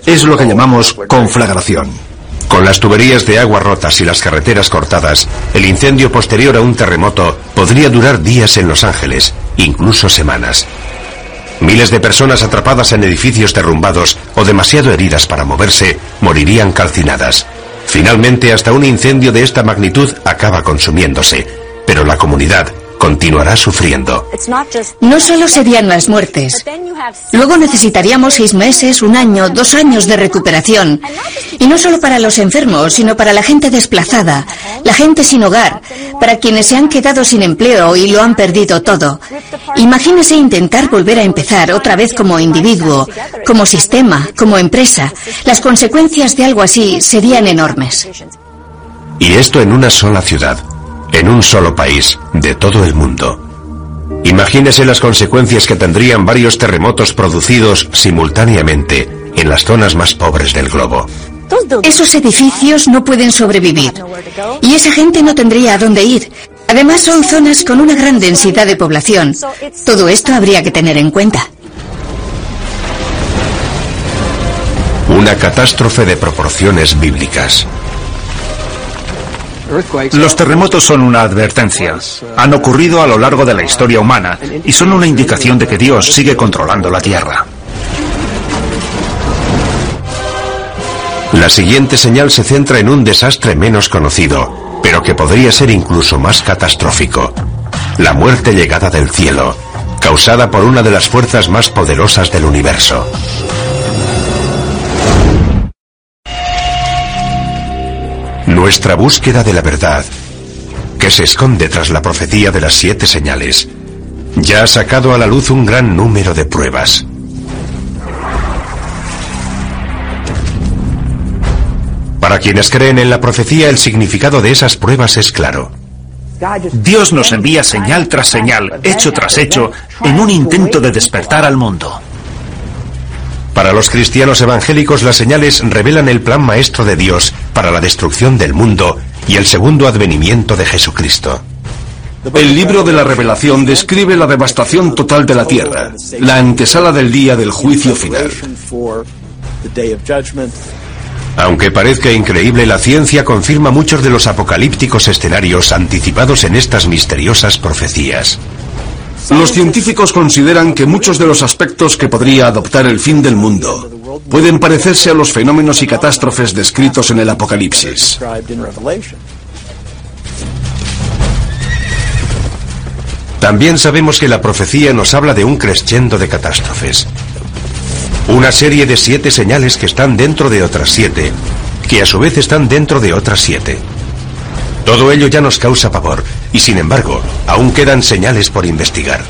Es lo que llamamos conflagración. Con las tuberías de agua rotas y las carreteras cortadas, el incendio posterior a un terremoto podría durar días en Los Ángeles, incluso semanas. Miles de personas atrapadas en edificios derrumbados o demasiado heridas para moverse morirían calcinadas. Finalmente, hasta un incendio de esta magnitud acaba consumiéndose, pero la comunidad continuará sufriendo. No solo serían las muertes. Luego necesitaríamos seis meses, un año, dos años de recuperación. Y no solo para los enfermos, sino para la gente desplazada, la gente sin hogar, para quienes se han quedado sin empleo y lo han perdido todo. Imagínese intentar volver a empezar otra vez como individuo, como sistema, como empresa. Las consecuencias de algo así serían enormes. Y esto en una sola ciudad en un solo país, de todo el mundo. Imagínese las consecuencias que tendrían varios terremotos producidos simultáneamente en las zonas más pobres del globo. Esos edificios no pueden sobrevivir y esa gente no tendría a dónde ir. Además son zonas con una gran densidad de población. Todo esto habría que tener en cuenta. Una catástrofe de proporciones bíblicas. Los terremotos son una advertencia. Han ocurrido a lo largo de la historia humana y son una indicación de que Dios sigue controlando la Tierra. La siguiente señal se centra en un desastre menos conocido, pero que podría ser incluso más catastrófico. La muerte llegada del cielo, causada por una de las fuerzas más poderosas del universo. Nuestra búsqueda de la verdad, que se esconde tras la profecía de las siete señales, ya ha sacado a la luz un gran número de pruebas. Para quienes creen en la profecía, el significado de esas pruebas es claro. Dios nos envía señal tras señal, hecho tras hecho, en un intento de despertar al mundo. Para los cristianos evangélicos las señales revelan el plan maestro de Dios para la destrucción del mundo y el segundo advenimiento de Jesucristo. El libro de la revelación describe la devastación total de la tierra, la antesala del día del juicio final. Aunque parezca increíble, la ciencia confirma muchos de los apocalípticos escenarios anticipados en estas misteriosas profecías. Los científicos consideran que muchos de los aspectos que podría adoptar el fin del mundo pueden parecerse a los fenómenos y catástrofes descritos en el Apocalipsis. También sabemos que la profecía nos habla de un crescendo de catástrofes. Una serie de siete señales que están dentro de otras siete, que a su vez están dentro de otras siete. Todo ello ya nos causa pavor, y sin embargo, aún quedan señales por investigar.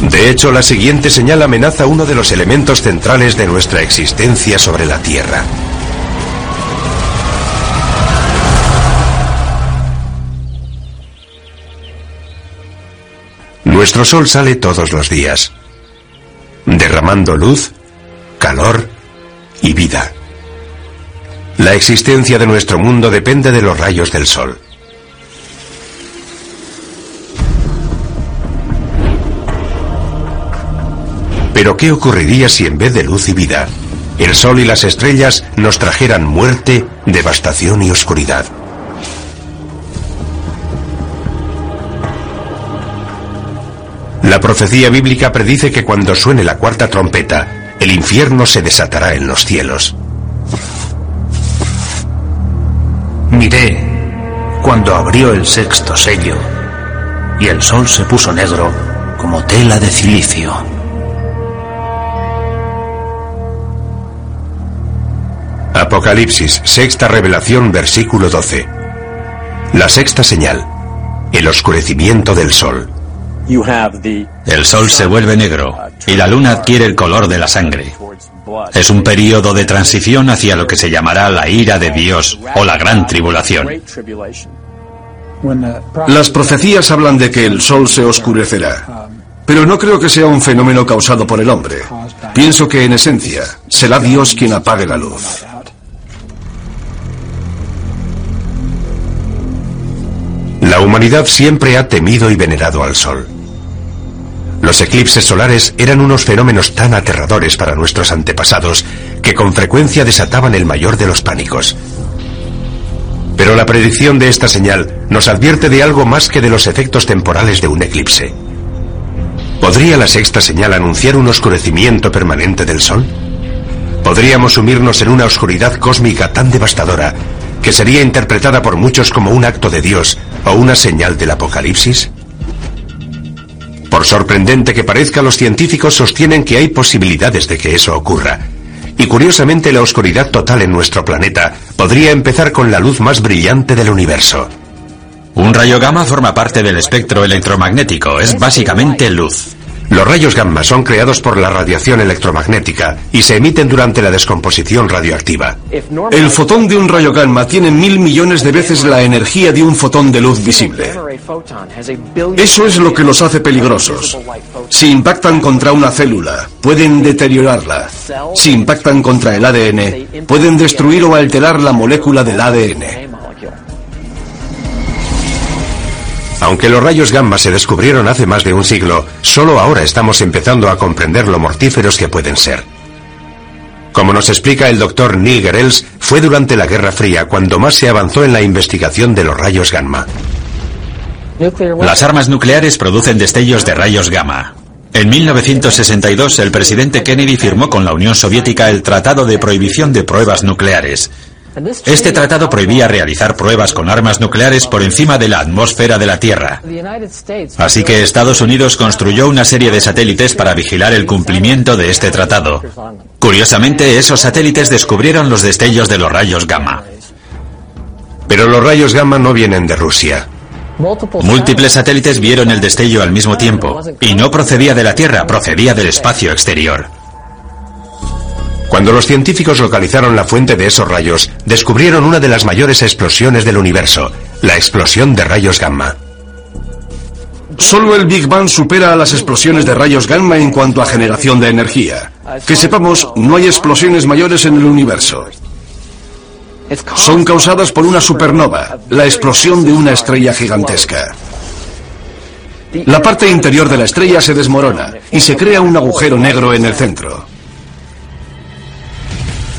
De hecho, la siguiente señal amenaza uno de los elementos centrales de nuestra existencia sobre la Tierra. Nuestro Sol sale todos los días, derramando luz, calor y vida. La existencia de nuestro mundo depende de los rayos del Sol. Pero ¿qué ocurriría si en vez de luz y vida, el Sol y las estrellas nos trajeran muerte, devastación y oscuridad? La profecía bíblica predice que cuando suene la cuarta trompeta, el infierno se desatará en los cielos. Miré cuando abrió el sexto sello y el sol se puso negro como tela de cilicio. Apocalipsis, sexta revelación, versículo 12. La sexta señal, el oscurecimiento del sol. El sol se vuelve negro y la luna adquiere el color de la sangre. Es un periodo de transición hacia lo que se llamará la ira de Dios o la gran tribulación. Las profecías hablan de que el sol se oscurecerá, pero no creo que sea un fenómeno causado por el hombre. Pienso que en esencia será Dios quien apague la luz. La humanidad siempre ha temido y venerado al sol. Los eclipses solares eran unos fenómenos tan aterradores para nuestros antepasados que con frecuencia desataban el mayor de los pánicos. Pero la predicción de esta señal nos advierte de algo más que de los efectos temporales de un eclipse. ¿Podría la sexta señal anunciar un oscurecimiento permanente del Sol? ¿Podríamos sumirnos en una oscuridad cósmica tan devastadora que sería interpretada por muchos como un acto de Dios o una señal del Apocalipsis? Por sorprendente que parezca, los científicos sostienen que hay posibilidades de que eso ocurra. Y curiosamente la oscuridad total en nuestro planeta podría empezar con la luz más brillante del universo. Un rayo gamma forma parte del espectro electromagnético, es básicamente luz. Los rayos gamma son creados por la radiación electromagnética y se emiten durante la descomposición radioactiva. El fotón de un rayo gamma tiene mil millones de veces la energía de un fotón de luz visible. Eso es lo que los hace peligrosos. Si impactan contra una célula, pueden deteriorarla. Si impactan contra el ADN, pueden destruir o alterar la molécula del ADN. Aunque los rayos gamma se descubrieron hace más de un siglo, solo ahora estamos empezando a comprender lo mortíferos que pueden ser. Como nos explica el doctor Neil fue durante la Guerra Fría cuando más se avanzó en la investigación de los rayos gamma. Las armas nucleares producen destellos de rayos gamma. En 1962, el presidente Kennedy firmó con la Unión Soviética el Tratado de Prohibición de Pruebas Nucleares. Este tratado prohibía realizar pruebas con armas nucleares por encima de la atmósfera de la Tierra. Así que Estados Unidos construyó una serie de satélites para vigilar el cumplimiento de este tratado. Curiosamente, esos satélites descubrieron los destellos de los rayos gamma. Pero los rayos gamma no vienen de Rusia. Múltiples satélites vieron el destello al mismo tiempo, y no procedía de la Tierra, procedía del espacio exterior. Cuando los científicos localizaron la fuente de esos rayos, descubrieron una de las mayores explosiones del universo, la explosión de rayos gamma. Solo el Big Bang supera a las explosiones de rayos gamma en cuanto a generación de energía. Que sepamos, no hay explosiones mayores en el universo. Son causadas por una supernova, la explosión de una estrella gigantesca. La parte interior de la estrella se desmorona y se crea un agujero negro en el centro.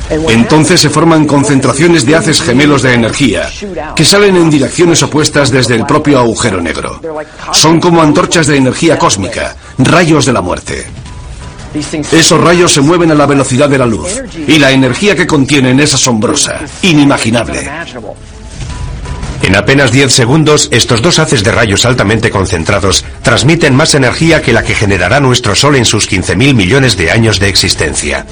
Entonces se forman concentraciones de haces gemelos de energía que salen en direcciones opuestas desde el propio agujero negro. Son como antorchas de energía cósmica, rayos de la muerte. Esos rayos se mueven a la velocidad de la luz y la energía que contienen es asombrosa, inimaginable. En apenas 10 segundos, estos dos haces de rayos altamente concentrados transmiten más energía que la que generará nuestro Sol en sus 15.000 millones de años de existencia.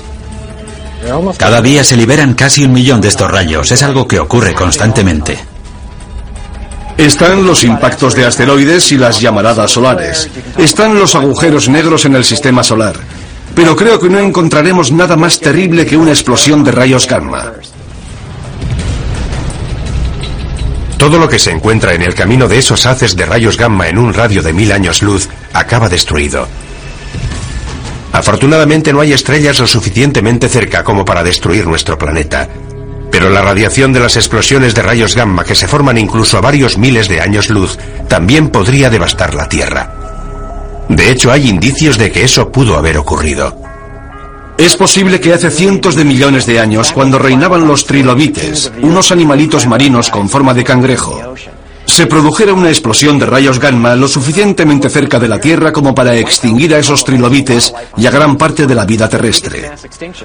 Cada día se liberan casi un millón de estos rayos, es algo que ocurre constantemente. Están los impactos de asteroides y las llamaradas solares. Están los agujeros negros en el sistema solar. Pero creo que no encontraremos nada más terrible que una explosión de rayos gamma. Todo lo que se encuentra en el camino de esos haces de rayos gamma en un radio de mil años luz acaba destruido. Afortunadamente no hay estrellas lo suficientemente cerca como para destruir nuestro planeta. Pero la radiación de las explosiones de rayos gamma que se forman incluso a varios miles de años luz también podría devastar la Tierra. De hecho, hay indicios de que eso pudo haber ocurrido. Es posible que hace cientos de millones de años, cuando reinaban los trilobites, unos animalitos marinos con forma de cangrejo, se produjera una explosión de rayos gamma lo suficientemente cerca de la Tierra como para extinguir a esos trilobites y a gran parte de la vida terrestre.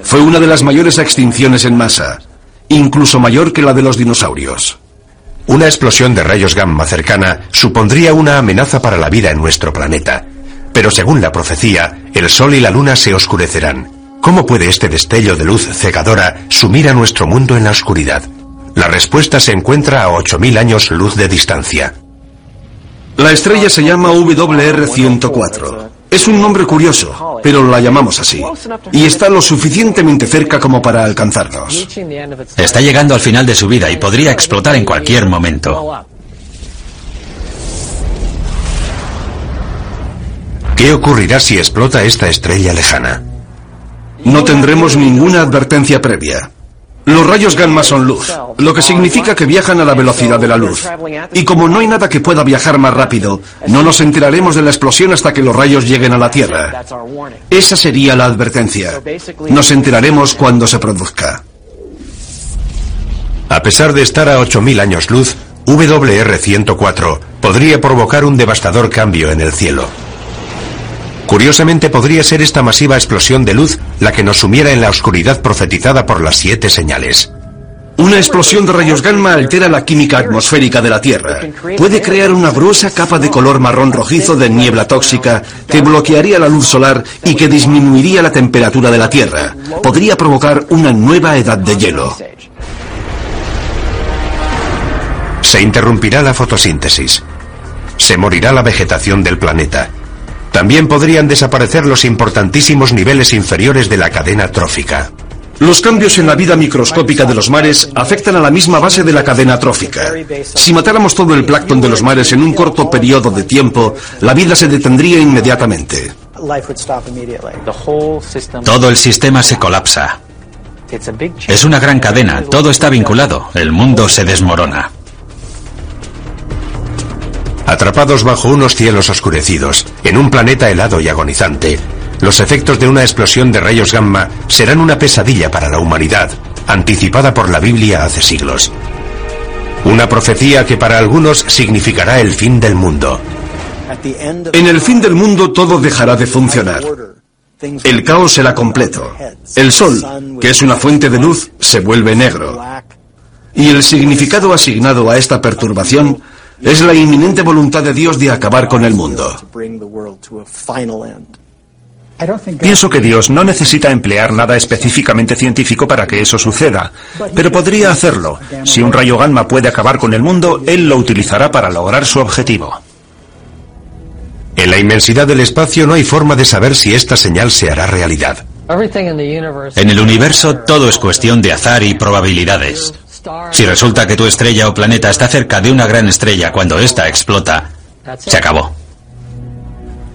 Fue una de las mayores extinciones en masa, incluso mayor que la de los dinosaurios. Una explosión de rayos gamma cercana supondría una amenaza para la vida en nuestro planeta. Pero según la profecía, el Sol y la Luna se oscurecerán. ¿Cómo puede este destello de luz cegadora sumir a nuestro mundo en la oscuridad? La respuesta se encuentra a 8.000 años luz de distancia. La estrella se llama WR104. Es un nombre curioso, pero la llamamos así. Y está lo suficientemente cerca como para alcanzarnos. Está llegando al final de su vida y podría explotar en cualquier momento. ¿Qué ocurrirá si explota esta estrella lejana? No tendremos ninguna advertencia previa. Los rayos gamma son luz, lo que significa que viajan a la velocidad de la luz. Y como no hay nada que pueda viajar más rápido, no nos enteraremos de la explosión hasta que los rayos lleguen a la Tierra. Esa sería la advertencia. Nos enteraremos cuando se produzca. A pesar de estar a 8.000 años luz, WR104 podría provocar un devastador cambio en el cielo. Curiosamente podría ser esta masiva explosión de luz la que nos sumiera en la oscuridad profetizada por las siete señales. Una explosión de rayos gamma altera la química atmosférica de la Tierra. Puede crear una gruesa capa de color marrón rojizo de niebla tóxica que bloquearía la luz solar y que disminuiría la temperatura de la Tierra. Podría provocar una nueva edad de hielo. Se interrumpirá la fotosíntesis. Se morirá la vegetación del planeta. También podrían desaparecer los importantísimos niveles inferiores de la cadena trófica. Los cambios en la vida microscópica de los mares afectan a la misma base de la cadena trófica. Si matáramos todo el plancton de los mares en un corto periodo de tiempo, la vida se detendría inmediatamente. Todo el sistema se colapsa. Es una gran cadena, todo está vinculado, el mundo se desmorona. Atrapados bajo unos cielos oscurecidos, en un planeta helado y agonizante, los efectos de una explosión de rayos gamma serán una pesadilla para la humanidad, anticipada por la Biblia hace siglos. Una profecía que para algunos significará el fin del mundo. En el fin del mundo todo dejará de funcionar. El caos será completo. El sol, que es una fuente de luz, se vuelve negro. Y el significado asignado a esta perturbación es la inminente voluntad de Dios de acabar con el mundo. Pienso que Dios no necesita emplear nada específicamente científico para que eso suceda, pero podría hacerlo. Si un rayo gamma puede acabar con el mundo, Él lo utilizará para lograr su objetivo. En la inmensidad del espacio no hay forma de saber si esta señal se hará realidad. En el universo todo es cuestión de azar y probabilidades. Si resulta que tu estrella o planeta está cerca de una gran estrella cuando ésta explota, se acabó.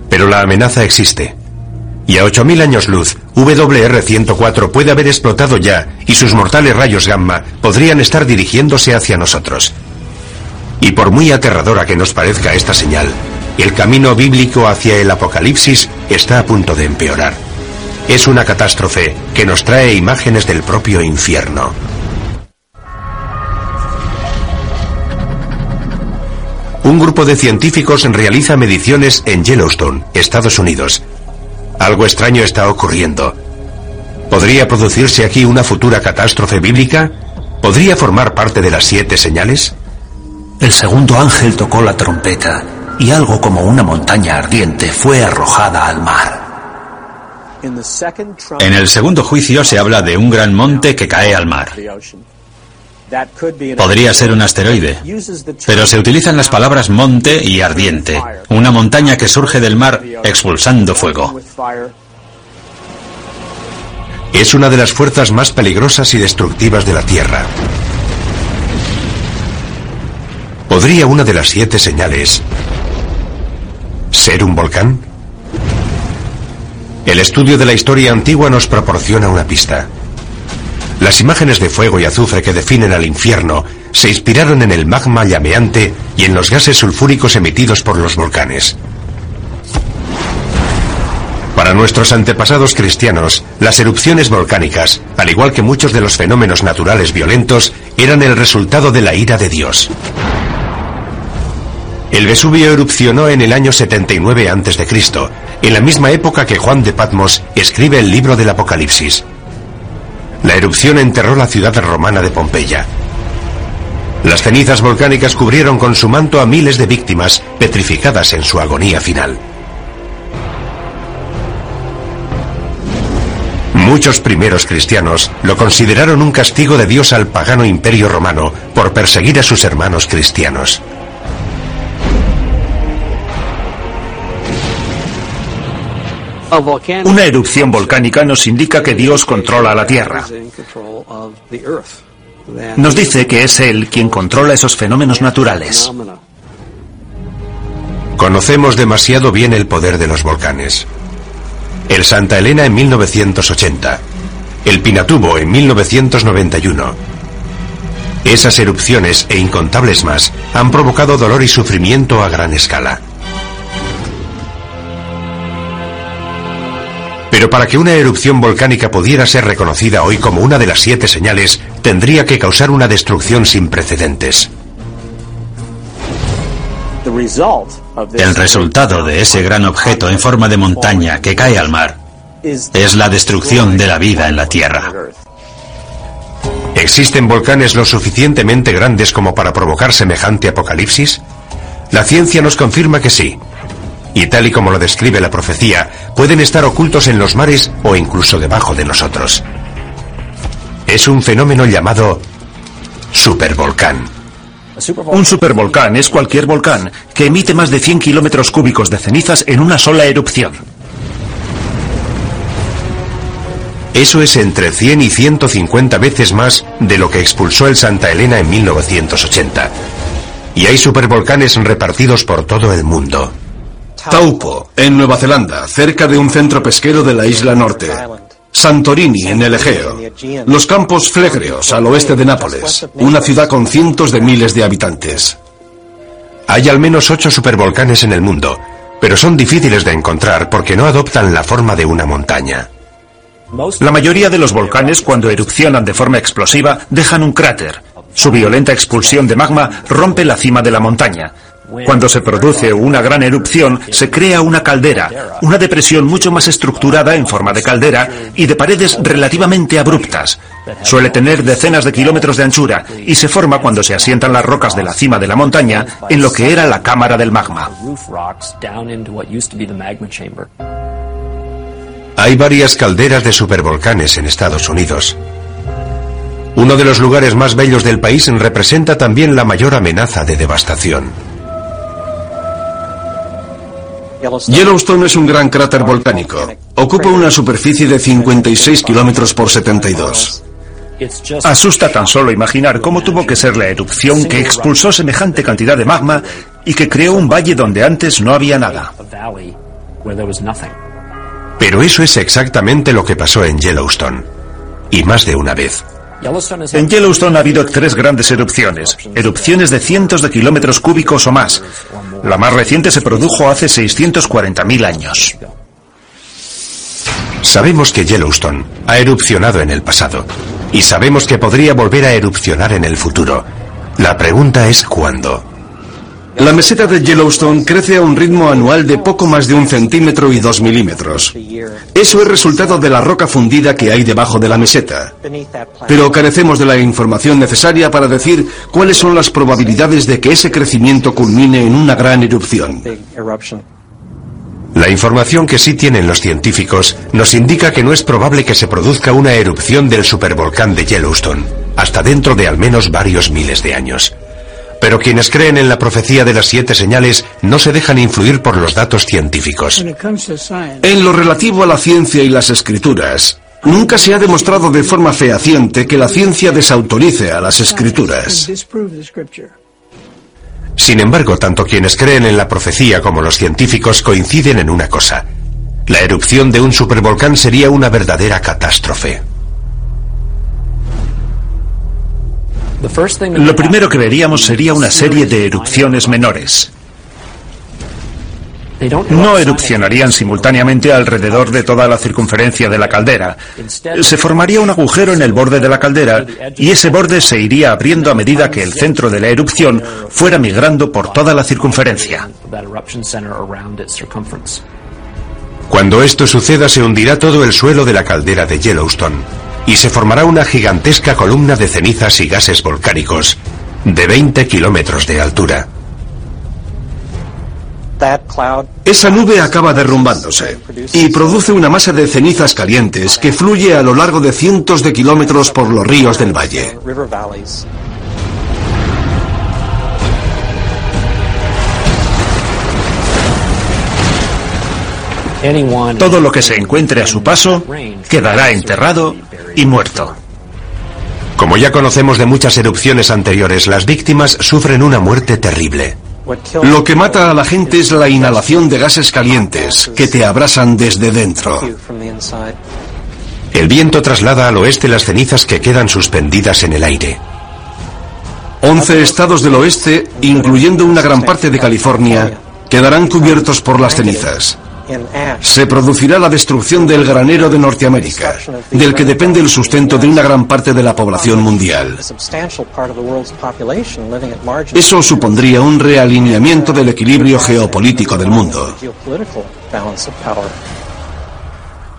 Pero la amenaza existe. Y a 8.000 años luz, WR-104 puede haber explotado ya y sus mortales rayos gamma podrían estar dirigiéndose hacia nosotros. Y por muy aterradora que nos parezca esta señal, el camino bíblico hacia el apocalipsis está a punto de empeorar. Es una catástrofe que nos trae imágenes del propio infierno. Un grupo de científicos realiza mediciones en Yellowstone, Estados Unidos. Algo extraño está ocurriendo. ¿Podría producirse aquí una futura catástrofe bíblica? ¿Podría formar parte de las siete señales? El segundo ángel tocó la trompeta y algo como una montaña ardiente fue arrojada al mar. En el segundo juicio se habla de un gran monte que cae al mar. Podría ser un asteroide, pero se utilizan las palabras monte y ardiente, una montaña que surge del mar expulsando fuego. Es una de las fuerzas más peligrosas y destructivas de la Tierra. ¿Podría una de las siete señales ser un volcán? El estudio de la historia antigua nos proporciona una pista. Las imágenes de fuego y azufre que definen al infierno se inspiraron en el magma llameante y en los gases sulfúricos emitidos por los volcanes. Para nuestros antepasados cristianos, las erupciones volcánicas, al igual que muchos de los fenómenos naturales violentos, eran el resultado de la ira de Dios. El Vesubio erupcionó en el año 79 a.C., en la misma época que Juan de Patmos escribe el libro del Apocalipsis. La erupción enterró la ciudad romana de Pompeya. Las cenizas volcánicas cubrieron con su manto a miles de víctimas petrificadas en su agonía final. Muchos primeros cristianos lo consideraron un castigo de Dios al pagano imperio romano por perseguir a sus hermanos cristianos. Una erupción volcánica nos indica que Dios controla la Tierra. Nos dice que es Él quien controla esos fenómenos naturales. Conocemos demasiado bien el poder de los volcanes. El Santa Elena en 1980. El Pinatubo en 1991. Esas erupciones e incontables más han provocado dolor y sufrimiento a gran escala. Pero para que una erupción volcánica pudiera ser reconocida hoy como una de las siete señales, tendría que causar una destrucción sin precedentes. El resultado de ese gran objeto en forma de montaña que cae al mar es la destrucción de la vida en la Tierra. ¿Existen volcanes lo suficientemente grandes como para provocar semejante apocalipsis? La ciencia nos confirma que sí, y tal y como lo describe la profecía, pueden estar ocultos en los mares o incluso debajo de nosotros. Es un fenómeno llamado supervolcán. Un supervolcán es cualquier volcán que emite más de 100 kilómetros cúbicos de cenizas en una sola erupción. Eso es entre 100 y 150 veces más de lo que expulsó el Santa Elena en 1980. Y hay supervolcanes repartidos por todo el mundo. Taupo, en Nueva Zelanda, cerca de un centro pesquero de la isla norte. Santorini, en el Egeo. Los campos Flegreos, al oeste de Nápoles, una ciudad con cientos de miles de habitantes. Hay al menos ocho supervolcanes en el mundo, pero son difíciles de encontrar porque no adoptan la forma de una montaña. La mayoría de los volcanes, cuando erupcionan de forma explosiva, dejan un cráter. Su violenta expulsión de magma rompe la cima de la montaña, cuando se produce una gran erupción, se crea una caldera, una depresión mucho más estructurada en forma de caldera y de paredes relativamente abruptas. Suele tener decenas de kilómetros de anchura y se forma cuando se asientan las rocas de la cima de la montaña en lo que era la cámara del magma. Hay varias calderas de supervolcanes en Estados Unidos. Uno de los lugares más bellos del país representa también la mayor amenaza de devastación. Yellowstone es un gran cráter volcánico. Ocupa una superficie de 56 kilómetros por 72. Asusta tan solo imaginar cómo tuvo que ser la erupción que expulsó semejante cantidad de magma y que creó un valle donde antes no había nada. Pero eso es exactamente lo que pasó en Yellowstone. Y más de una vez. En Yellowstone ha habido tres grandes erupciones, erupciones de cientos de kilómetros cúbicos o más. La más reciente se produjo hace 640.000 años. Sabemos que Yellowstone ha erupcionado en el pasado y sabemos que podría volver a erupcionar en el futuro. La pregunta es cuándo. La meseta de Yellowstone crece a un ritmo anual de poco más de un centímetro y dos milímetros. Eso es resultado de la roca fundida que hay debajo de la meseta. Pero carecemos de la información necesaria para decir cuáles son las probabilidades de que ese crecimiento culmine en una gran erupción. La información que sí tienen los científicos nos indica que no es probable que se produzca una erupción del supervolcán de Yellowstone, hasta dentro de al menos varios miles de años. Pero quienes creen en la profecía de las siete señales no se dejan influir por los datos científicos. En lo relativo a la ciencia y las escrituras, nunca se ha demostrado de forma fehaciente que la ciencia desautorice a las escrituras. Sin embargo, tanto quienes creen en la profecía como los científicos coinciden en una cosa. La erupción de un supervolcán sería una verdadera catástrofe. Lo primero que veríamos sería una serie de erupciones menores. No erupcionarían simultáneamente alrededor de toda la circunferencia de la caldera. Se formaría un agujero en el borde de la caldera y ese borde se iría abriendo a medida que el centro de la erupción fuera migrando por toda la circunferencia. Cuando esto suceda se hundirá todo el suelo de la caldera de Yellowstone y se formará una gigantesca columna de cenizas y gases volcánicos de 20 kilómetros de altura. Esa nube acaba derrumbándose y produce una masa de cenizas calientes que fluye a lo largo de cientos de kilómetros por los ríos del valle. Todo lo que se encuentre a su paso quedará enterrado y muerto. Como ya conocemos de muchas erupciones anteriores, las víctimas sufren una muerte terrible. Lo que mata a la gente es la inhalación de gases calientes que te abrasan desde dentro. El viento traslada al oeste las cenizas que quedan suspendidas en el aire. Once estados del oeste, incluyendo una gran parte de California, quedarán cubiertos por las cenizas. Se producirá la destrucción del granero de Norteamérica, del que depende el sustento de una gran parte de la población mundial. Eso supondría un realineamiento del equilibrio geopolítico del mundo.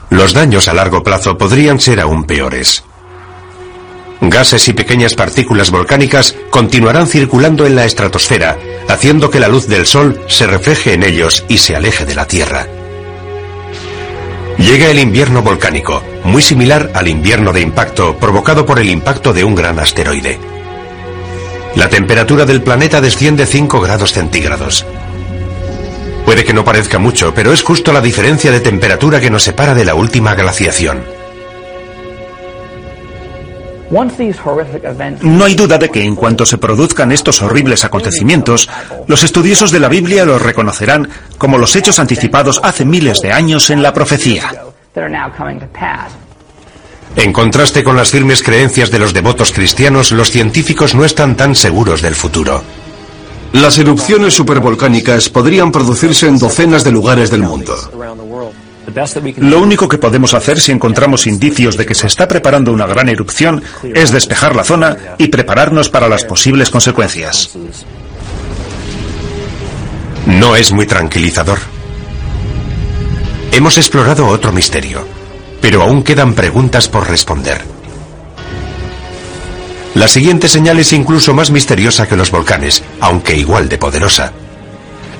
Los daños a largo plazo podrían ser aún peores. Gases y pequeñas partículas volcánicas continuarán circulando en la estratosfera, haciendo que la luz del Sol se refleje en ellos y se aleje de la Tierra. Llega el invierno volcánico, muy similar al invierno de impacto provocado por el impacto de un gran asteroide. La temperatura del planeta desciende 5 grados centígrados. Puede que no parezca mucho, pero es justo la diferencia de temperatura que nos separa de la última glaciación. No hay duda de que en cuanto se produzcan estos horribles acontecimientos, los estudiosos de la Biblia los reconocerán como los hechos anticipados hace miles de años en la profecía. En contraste con las firmes creencias de los devotos cristianos, los científicos no están tan seguros del futuro. Las erupciones supervolcánicas podrían producirse en docenas de lugares del mundo. Lo único que podemos hacer si encontramos indicios de que se está preparando una gran erupción es despejar la zona y prepararnos para las posibles consecuencias. No es muy tranquilizador. Hemos explorado otro misterio, pero aún quedan preguntas por responder. La siguiente señal es incluso más misteriosa que los volcanes, aunque igual de poderosa.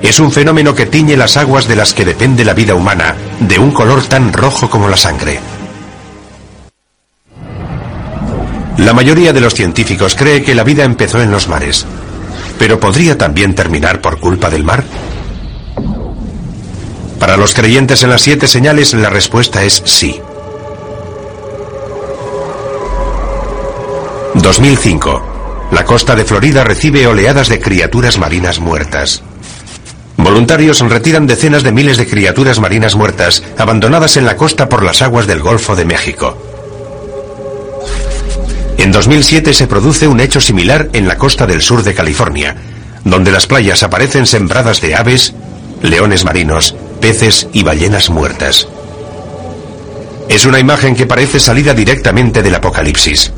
Es un fenómeno que tiñe las aguas de las que depende la vida humana, de un color tan rojo como la sangre. La mayoría de los científicos cree que la vida empezó en los mares. ¿Pero podría también terminar por culpa del mar? Para los creyentes en las siete señales, la respuesta es sí. 2005. La costa de Florida recibe oleadas de criaturas marinas muertas. Voluntarios retiran decenas de miles de criaturas marinas muertas abandonadas en la costa por las aguas del Golfo de México. En 2007 se produce un hecho similar en la costa del sur de California, donde las playas aparecen sembradas de aves, leones marinos, peces y ballenas muertas. Es una imagen que parece salida directamente del Apocalipsis.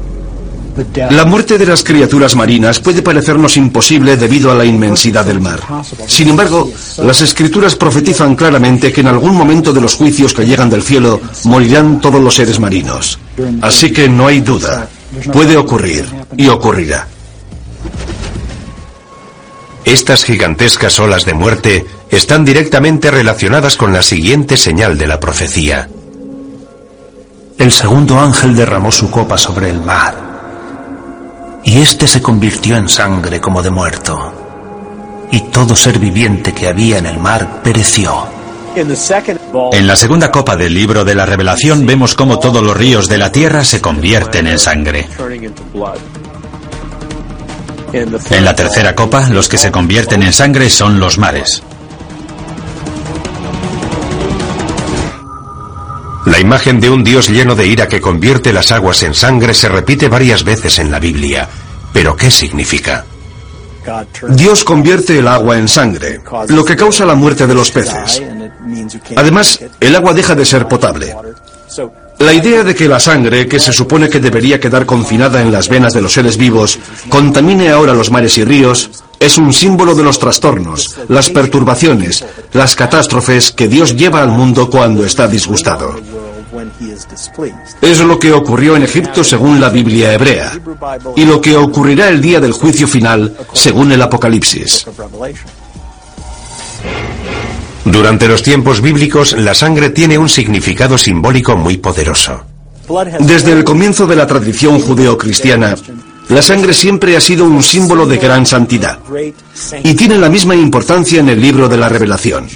La muerte de las criaturas marinas puede parecernos imposible debido a la inmensidad del mar. Sin embargo, las escrituras profetizan claramente que en algún momento de los juicios que llegan del cielo morirán todos los seres marinos. Así que no hay duda. Puede ocurrir y ocurrirá. Estas gigantescas olas de muerte están directamente relacionadas con la siguiente señal de la profecía. El segundo ángel derramó su copa sobre el mar y éste se convirtió en sangre como de muerto, y todo ser viviente que había en el mar pereció. En la segunda copa del libro de la revelación vemos cómo todos los ríos de la tierra se convierten en sangre. En la tercera copa, los que se convierten en sangre son los mares. La imagen de un Dios lleno de ira que convierte las aguas en sangre se repite varias veces en la Biblia. ¿Pero qué significa? Dios convierte el agua en sangre, lo que causa la muerte de los peces. Además, el agua deja de ser potable. La idea de que la sangre, que se supone que debería quedar confinada en las venas de los seres vivos, contamine ahora los mares y ríos, es un símbolo de los trastornos, las perturbaciones, las catástrofes que Dios lleva al mundo cuando está disgustado. Es lo que ocurrió en Egipto según la Biblia hebrea y lo que ocurrirá el día del juicio final según el Apocalipsis. Durante los tiempos bíblicos, la sangre tiene un significado simbólico muy poderoso. Desde el comienzo de la tradición judeocristiana, la sangre siempre ha sido un símbolo de gran santidad y tiene la misma importancia en el libro de la revelación.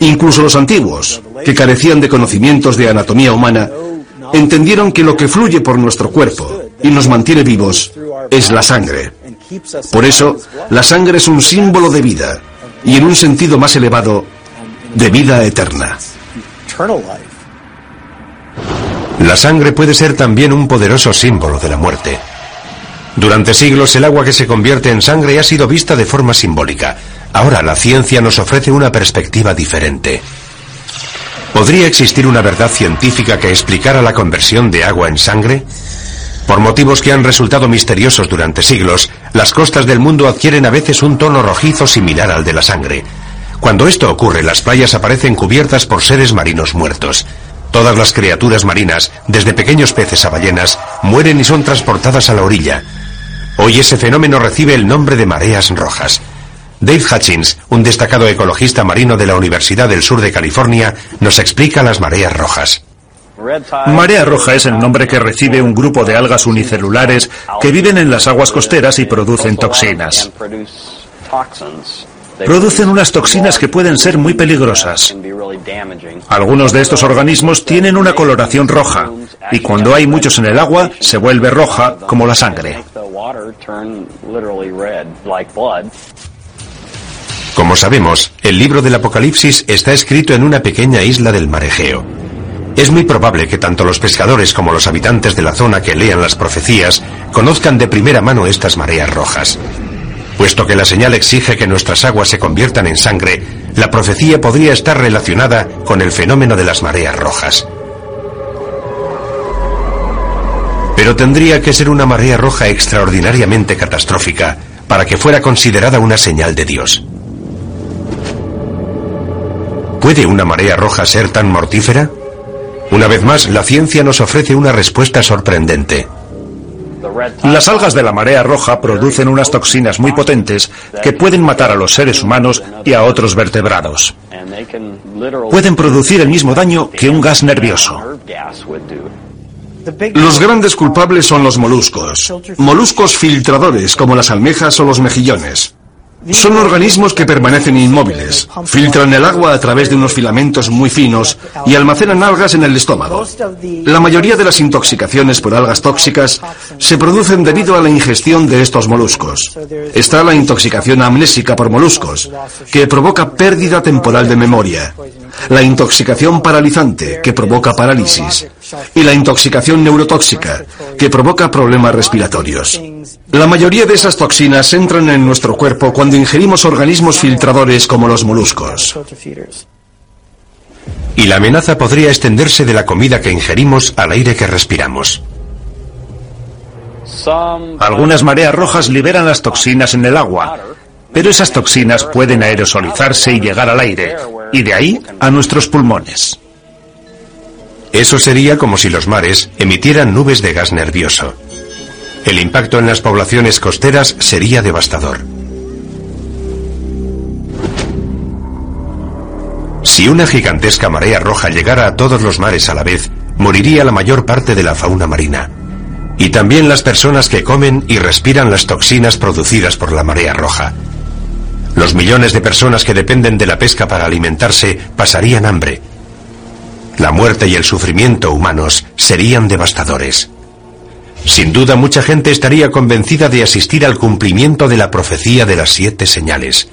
Incluso los antiguos, que carecían de conocimientos de anatomía humana, entendieron que lo que fluye por nuestro cuerpo y nos mantiene vivos es la sangre. Por eso, la sangre es un símbolo de vida y en un sentido más elevado, de vida eterna. La sangre puede ser también un poderoso símbolo de la muerte. Durante siglos el agua que se convierte en sangre ha sido vista de forma simbólica. Ahora la ciencia nos ofrece una perspectiva diferente. ¿Podría existir una verdad científica que explicara la conversión de agua en sangre? Por motivos que han resultado misteriosos durante siglos, las costas del mundo adquieren a veces un tono rojizo similar al de la sangre. Cuando esto ocurre, las playas aparecen cubiertas por seres marinos muertos. Todas las criaturas marinas, desde pequeños peces a ballenas, mueren y son transportadas a la orilla. Hoy ese fenómeno recibe el nombre de mareas rojas. Dave Hutchins, un destacado ecologista marino de la Universidad del Sur de California, nos explica las mareas rojas. Marea roja es el nombre que recibe un grupo de algas unicelulares que viven en las aguas costeras y producen toxinas. Producen unas toxinas que pueden ser muy peligrosas. Algunos de estos organismos tienen una coloración roja y cuando hay muchos en el agua se vuelve roja como la sangre. Como sabemos, el libro del Apocalipsis está escrito en una pequeña isla del mar Egeo. Es muy probable que tanto los pescadores como los habitantes de la zona que lean las profecías conozcan de primera mano estas mareas rojas. Puesto que la señal exige que nuestras aguas se conviertan en sangre, la profecía podría estar relacionada con el fenómeno de las mareas rojas. Pero tendría que ser una marea roja extraordinariamente catastrófica para que fuera considerada una señal de Dios. ¿Puede una marea roja ser tan mortífera? Una vez más, la ciencia nos ofrece una respuesta sorprendente. Las algas de la marea roja producen unas toxinas muy potentes que pueden matar a los seres humanos y a otros vertebrados. Pueden producir el mismo daño que un gas nervioso. Los grandes culpables son los moluscos. Moluscos filtradores como las almejas o los mejillones. Son organismos que permanecen inmóviles, filtran el agua a través de unos filamentos muy finos y almacenan algas en el estómago. La mayoría de las intoxicaciones por algas tóxicas se producen debido a la ingestión de estos moluscos. Está la intoxicación amnésica por moluscos, que provoca pérdida temporal de memoria. La intoxicación paralizante, que provoca parálisis. Y la intoxicación neurotóxica, que provoca problemas respiratorios. La mayoría de esas toxinas entran en nuestro cuerpo cuando ingerimos organismos filtradores como los moluscos. Y la amenaza podría extenderse de la comida que ingerimos al aire que respiramos. Algunas mareas rojas liberan las toxinas en el agua, pero esas toxinas pueden aerosolizarse y llegar al aire, y de ahí a nuestros pulmones. Eso sería como si los mares emitieran nubes de gas nervioso. El impacto en las poblaciones costeras sería devastador. Si una gigantesca marea roja llegara a todos los mares a la vez, moriría la mayor parte de la fauna marina. Y también las personas que comen y respiran las toxinas producidas por la marea roja. Los millones de personas que dependen de la pesca para alimentarse pasarían hambre. La muerte y el sufrimiento humanos serían devastadores. Sin duda mucha gente estaría convencida de asistir al cumplimiento de la profecía de las siete señales.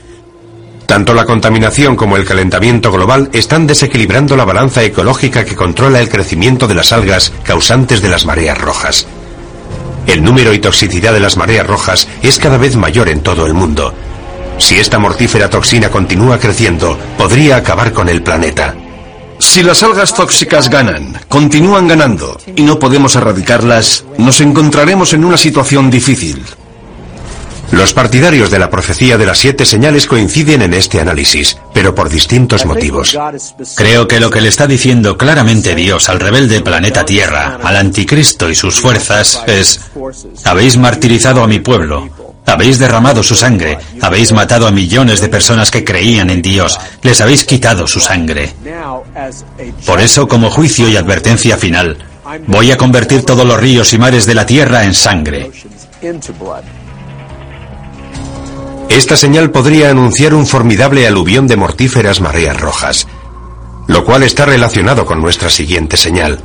Tanto la contaminación como el calentamiento global están desequilibrando la balanza ecológica que controla el crecimiento de las algas causantes de las mareas rojas. El número y toxicidad de las mareas rojas es cada vez mayor en todo el mundo. Si esta mortífera toxina continúa creciendo, podría acabar con el planeta. Si las algas tóxicas ganan, continúan ganando, y no podemos erradicarlas, nos encontraremos en una situación difícil. Los partidarios de la profecía de las siete señales coinciden en este análisis, pero por distintos motivos. Creo que lo que le está diciendo claramente Dios al rebelde planeta Tierra, al anticristo y sus fuerzas es, habéis martirizado a mi pueblo, habéis derramado su sangre, habéis matado a millones de personas que creían en Dios, les habéis quitado su sangre. Por eso, como juicio y advertencia final, voy a convertir todos los ríos y mares de la tierra en sangre. Esta señal podría anunciar un formidable aluvión de mortíferas mareas rojas, lo cual está relacionado con nuestra siguiente señal,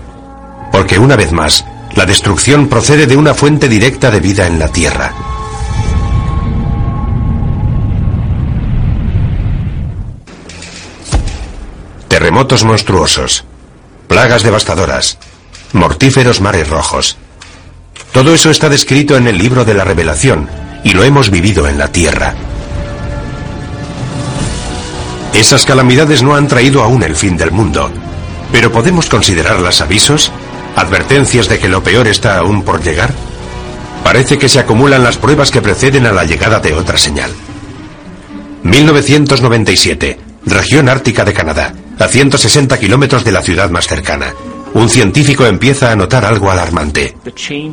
porque una vez más, la destrucción procede de una fuente directa de vida en la Tierra. Terremotos monstruosos, plagas devastadoras, mortíferos mares rojos. Todo eso está descrito en el libro de la revelación y lo hemos vivido en la tierra. Esas calamidades no han traído aún el fin del mundo, pero ¿podemos considerarlas avisos? ¿Advertencias de que lo peor está aún por llegar? Parece que se acumulan las pruebas que preceden a la llegada de otra señal. 1997, región ártica de Canadá, a 160 kilómetros de la ciudad más cercana. Un científico empieza a notar algo alarmante.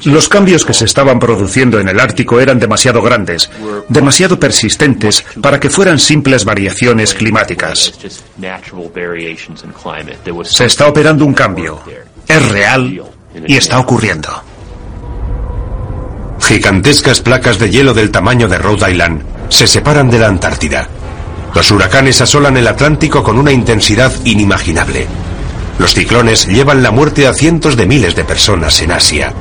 Los cambios que se estaban produciendo en el Ártico eran demasiado grandes, demasiado persistentes para que fueran simples variaciones climáticas. Se está operando un cambio. Es real y está ocurriendo. Gigantescas placas de hielo del tamaño de Rhode Island se separan de la Antártida. Los huracanes asolan el Atlántico con una intensidad inimaginable. Los ciclones llevan la muerte a cientos de miles de personas en Asia.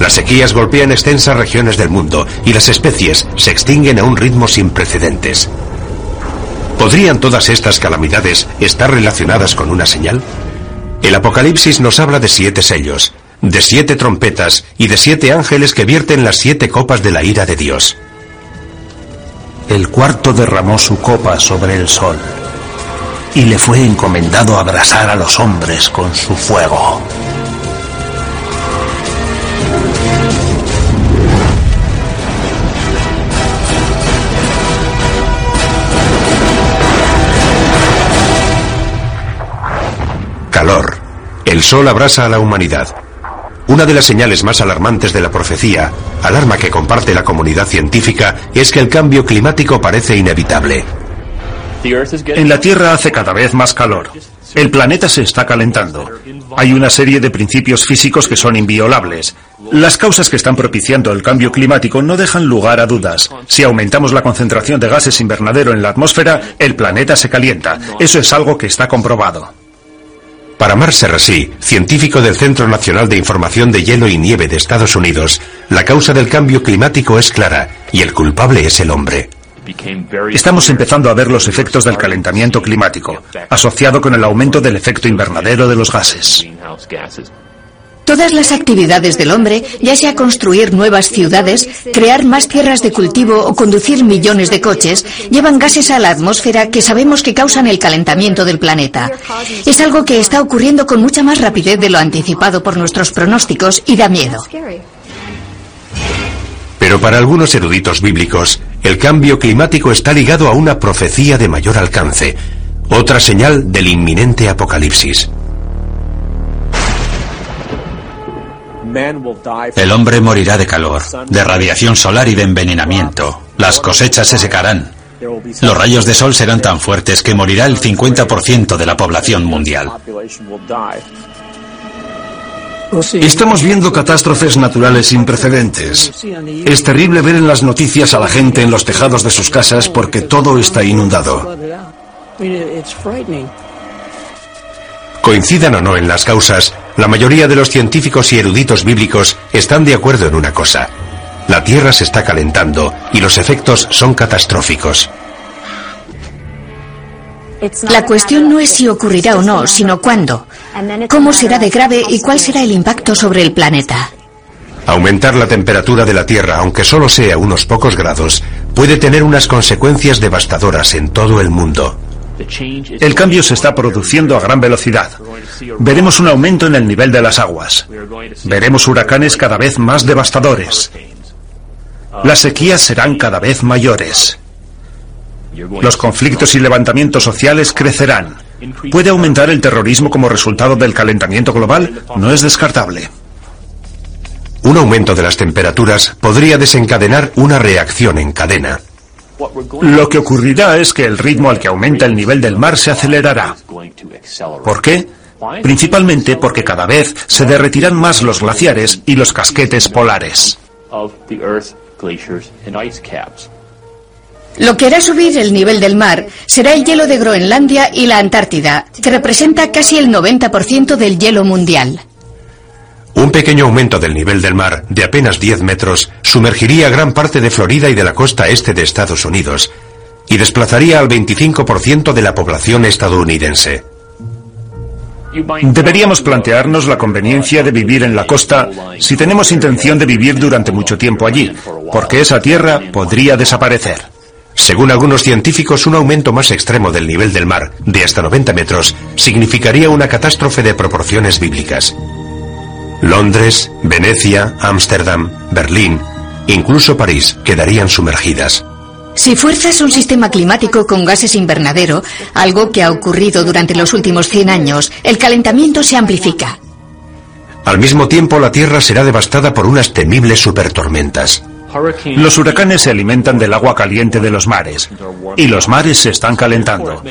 Las sequías golpean extensas regiones del mundo y las especies se extinguen a un ritmo sin precedentes. ¿Podrían todas estas calamidades estar relacionadas con una señal? El Apocalipsis nos habla de siete sellos, de siete trompetas y de siete ángeles que vierten las siete copas de la ira de Dios. El cuarto derramó su copa sobre el sol y le fue encomendado abrasar a los hombres con su fuego. Calor. El sol abrasa a la humanidad. Una de las señales más alarmantes de la profecía, alarma que comparte la comunidad científica, es que el cambio climático parece inevitable. En la Tierra hace cada vez más calor. El planeta se está calentando. Hay una serie de principios físicos que son inviolables. Las causas que están propiciando el cambio climático no dejan lugar a dudas. Si aumentamos la concentración de gases invernadero en la atmósfera, el planeta se calienta. Eso es algo que está comprobado. Para Mark Serrasí, científico del Centro Nacional de Información de Hielo y Nieve de Estados Unidos, la causa del cambio climático es clara y el culpable es el hombre. Estamos empezando a ver los efectos del calentamiento climático, asociado con el aumento del efecto invernadero de los gases. Todas las actividades del hombre, ya sea construir nuevas ciudades, crear más tierras de cultivo o conducir millones de coches, llevan gases a la atmósfera que sabemos que causan el calentamiento del planeta. Es algo que está ocurriendo con mucha más rapidez de lo anticipado por nuestros pronósticos y da miedo. Pero para algunos eruditos bíblicos, el cambio climático está ligado a una profecía de mayor alcance, otra señal del inminente apocalipsis. El hombre morirá de calor, de radiación solar y de envenenamiento. Las cosechas se secarán. Los rayos de sol serán tan fuertes que morirá el 50% de la población mundial. Estamos viendo catástrofes naturales sin precedentes. Es terrible ver en las noticias a la gente en los tejados de sus casas porque todo está inundado. Coincidan o no en las causas, la mayoría de los científicos y eruditos bíblicos están de acuerdo en una cosa. La Tierra se está calentando y los efectos son catastróficos. La cuestión no es si ocurrirá o no, sino cuándo. ¿Cómo será de grave y cuál será el impacto sobre el planeta? Aumentar la temperatura de la Tierra, aunque solo sea unos pocos grados, puede tener unas consecuencias devastadoras en todo el mundo. El cambio se está produciendo a gran velocidad. Veremos un aumento en el nivel de las aguas. Veremos huracanes cada vez más devastadores. Las sequías serán cada vez mayores. Los conflictos y levantamientos sociales crecerán. ¿Puede aumentar el terrorismo como resultado del calentamiento global? No es descartable. Un aumento de las temperaturas podría desencadenar una reacción en cadena. Lo que ocurrirá es que el ritmo al que aumenta el nivel del mar se acelerará. ¿Por qué? Principalmente porque cada vez se derretirán más los glaciares y los casquetes polares. Lo que hará subir el nivel del mar será el hielo de Groenlandia y la Antártida, que representa casi el 90% del hielo mundial. Un pequeño aumento del nivel del mar, de apenas 10 metros, sumergiría gran parte de Florida y de la costa este de Estados Unidos, y desplazaría al 25% de la población estadounidense. Deberíamos plantearnos la conveniencia de vivir en la costa si tenemos intención de vivir durante mucho tiempo allí, porque esa tierra podría desaparecer. Según algunos científicos, un aumento más extremo del nivel del mar, de hasta 90 metros, significaría una catástrofe de proporciones bíblicas. Londres, Venecia, Ámsterdam, Berlín, incluso París quedarían sumergidas. Si fuerzas un sistema climático con gases invernadero, algo que ha ocurrido durante los últimos 100 años, el calentamiento se amplifica. Al mismo tiempo, la Tierra será devastada por unas temibles supertormentas. Los huracanes se alimentan del agua caliente de los mares y los mares se están calentando.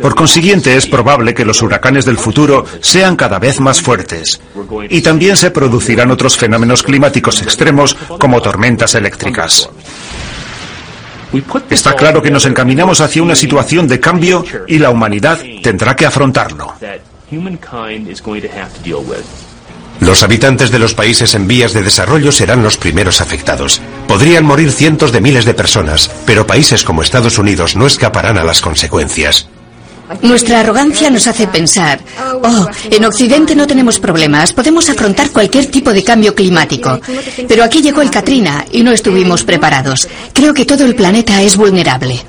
Por consiguiente, es probable que los huracanes del futuro sean cada vez más fuertes y también se producirán otros fenómenos climáticos extremos como tormentas eléctricas. Está claro que nos encaminamos hacia una situación de cambio y la humanidad tendrá que afrontarlo. Los habitantes de los países en vías de desarrollo serán los primeros afectados. Podrían morir cientos de miles de personas, pero países como Estados Unidos no escaparán a las consecuencias. Nuestra arrogancia nos hace pensar, oh, en Occidente no tenemos problemas, podemos afrontar cualquier tipo de cambio climático. Pero aquí llegó el Katrina y no estuvimos preparados. Creo que todo el planeta es vulnerable.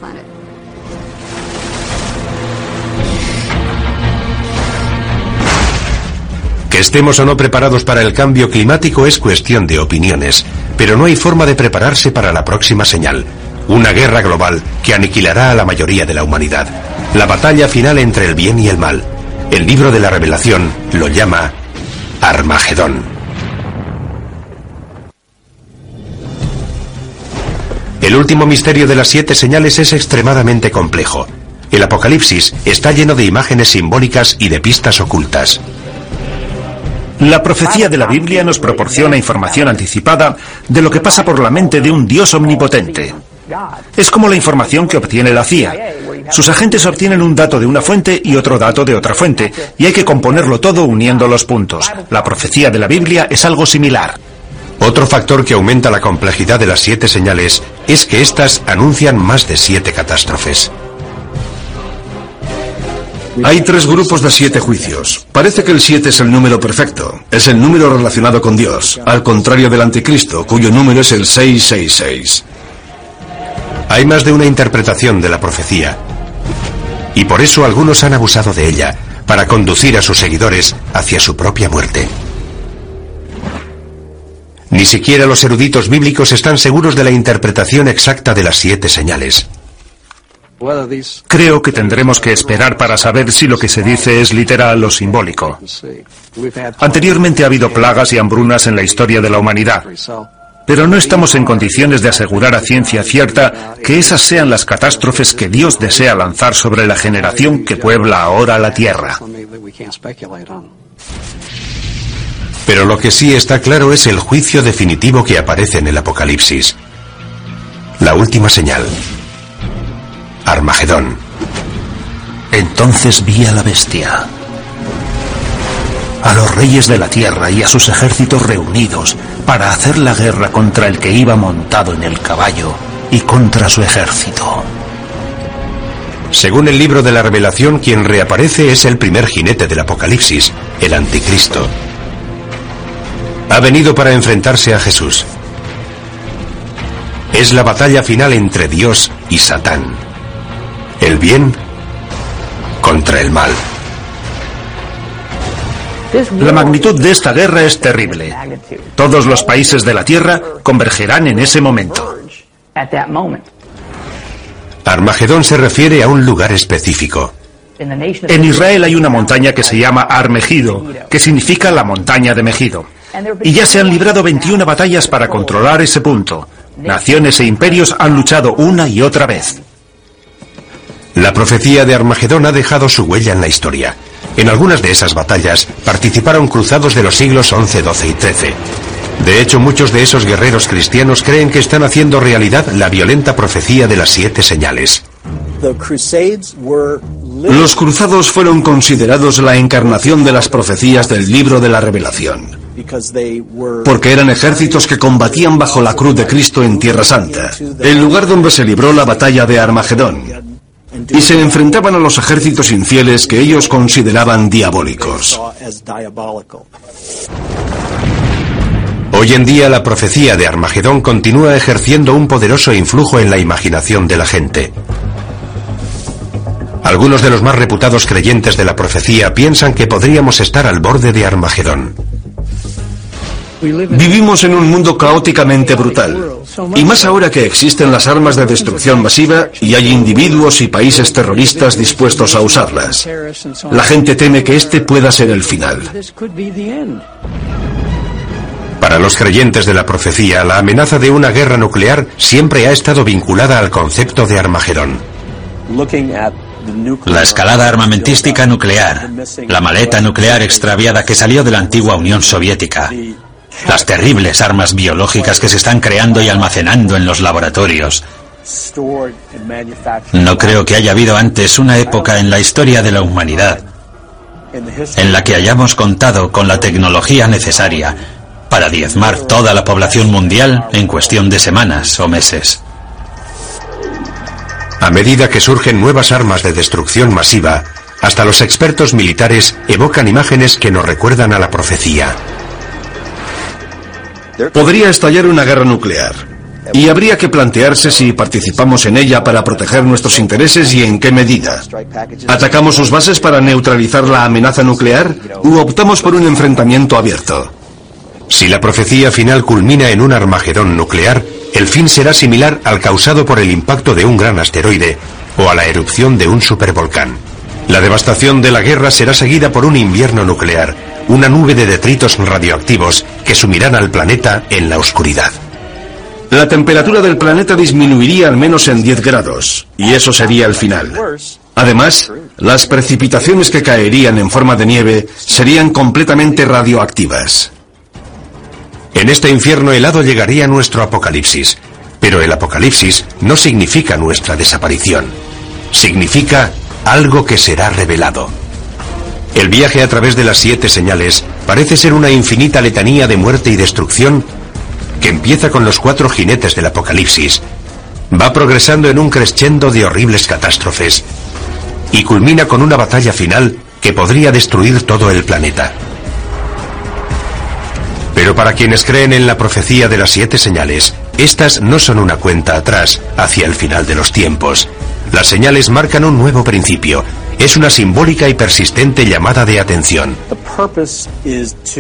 Que estemos o no preparados para el cambio climático es cuestión de opiniones, pero no hay forma de prepararse para la próxima señal, una guerra global que aniquilará a la mayoría de la humanidad. La batalla final entre el bien y el mal. El libro de la revelación lo llama Armagedón. El último misterio de las siete señales es extremadamente complejo. El Apocalipsis está lleno de imágenes simbólicas y de pistas ocultas. La profecía de la Biblia nos proporciona información anticipada de lo que pasa por la mente de un Dios omnipotente. Es como la información que obtiene la CIA. Sus agentes obtienen un dato de una fuente y otro dato de otra fuente, y hay que componerlo todo uniendo los puntos. La profecía de la Biblia es algo similar. Otro factor que aumenta la complejidad de las siete señales es que éstas anuncian más de siete catástrofes. Hay tres grupos de siete juicios. Parece que el siete es el número perfecto. Es el número relacionado con Dios, al contrario del anticristo, cuyo número es el 666. Hay más de una interpretación de la profecía. Y por eso algunos han abusado de ella, para conducir a sus seguidores hacia su propia muerte. Ni siquiera los eruditos bíblicos están seguros de la interpretación exacta de las siete señales. Creo que tendremos que esperar para saber si lo que se dice es literal o simbólico. Anteriormente ha habido plagas y hambrunas en la historia de la humanidad, pero no estamos en condiciones de asegurar a ciencia cierta que esas sean las catástrofes que Dios desea lanzar sobre la generación que puebla ahora la tierra. Pero lo que sí está claro es el juicio definitivo que aparece en el Apocalipsis. La última señal. Armagedón. Entonces vi a la bestia, a los reyes de la tierra y a sus ejércitos reunidos para hacer la guerra contra el que iba montado en el caballo y contra su ejército. Según el libro de la revelación, quien reaparece es el primer jinete del Apocalipsis, el anticristo. Ha venido para enfrentarse a Jesús. Es la batalla final entre Dios y Satán. El bien contra el mal. La magnitud de esta guerra es terrible. Todos los países de la Tierra convergerán en ese momento. Armagedón se refiere a un lugar específico. En Israel hay una montaña que se llama Armegido, que significa la montaña de Megido. Y ya se han librado 21 batallas para controlar ese punto. Naciones e imperios han luchado una y otra vez. La profecía de Armagedón ha dejado su huella en la historia. En algunas de esas batallas participaron cruzados de los siglos XI, XII y XIII. De hecho, muchos de esos guerreros cristianos creen que están haciendo realidad la violenta profecía de las siete señales. Los cruzados fueron considerados la encarnación de las profecías del libro de la revelación, porque eran ejércitos que combatían bajo la cruz de Cristo en Tierra Santa, el lugar donde se libró la batalla de Armagedón, y se enfrentaban a los ejércitos infieles que ellos consideraban diabólicos. Hoy en día la profecía de Armagedón continúa ejerciendo un poderoso influjo en la imaginación de la gente. Algunos de los más reputados creyentes de la profecía piensan que podríamos estar al borde de Armagedón. Vivimos en un mundo caóticamente brutal. Y más ahora que existen las armas de destrucción masiva y hay individuos y países terroristas dispuestos a usarlas. La gente teme que este pueda ser el final. Para los creyentes de la profecía, la amenaza de una guerra nuclear siempre ha estado vinculada al concepto de Armagedón. La escalada armamentística nuclear, la maleta nuclear extraviada que salió de la antigua Unión Soviética, las terribles armas biológicas que se están creando y almacenando en los laboratorios. No creo que haya habido antes una época en la historia de la humanidad en la que hayamos contado con la tecnología necesaria para diezmar toda la población mundial en cuestión de semanas o meses. A medida que surgen nuevas armas de destrucción masiva, hasta los expertos militares evocan imágenes que nos recuerdan a la profecía. Podría estallar una guerra nuclear. Y habría que plantearse si participamos en ella para proteger nuestros intereses y en qué medida. ¿Atacamos sus bases para neutralizar la amenaza nuclear u optamos por un enfrentamiento abierto? Si la profecía final culmina en un Armagedón nuclear, el fin será similar al causado por el impacto de un gran asteroide o a la erupción de un supervolcán. La devastación de la guerra será seguida por un invierno nuclear, una nube de detritos radioactivos que sumirán al planeta en la oscuridad. La temperatura del planeta disminuiría al menos en 10 grados, y eso sería el final. Además, las precipitaciones que caerían en forma de nieve serían completamente radioactivas. En este infierno helado llegaría nuestro apocalipsis, pero el apocalipsis no significa nuestra desaparición, significa algo que será revelado. El viaje a través de las siete señales parece ser una infinita letanía de muerte y destrucción que empieza con los cuatro jinetes del apocalipsis, va progresando en un crescendo de horribles catástrofes y culmina con una batalla final que podría destruir todo el planeta. Pero para quienes creen en la profecía de las siete señales, estas no son una cuenta atrás hacia el final de los tiempos. Las señales marcan un nuevo principio. Es una simbólica y persistente llamada de atención.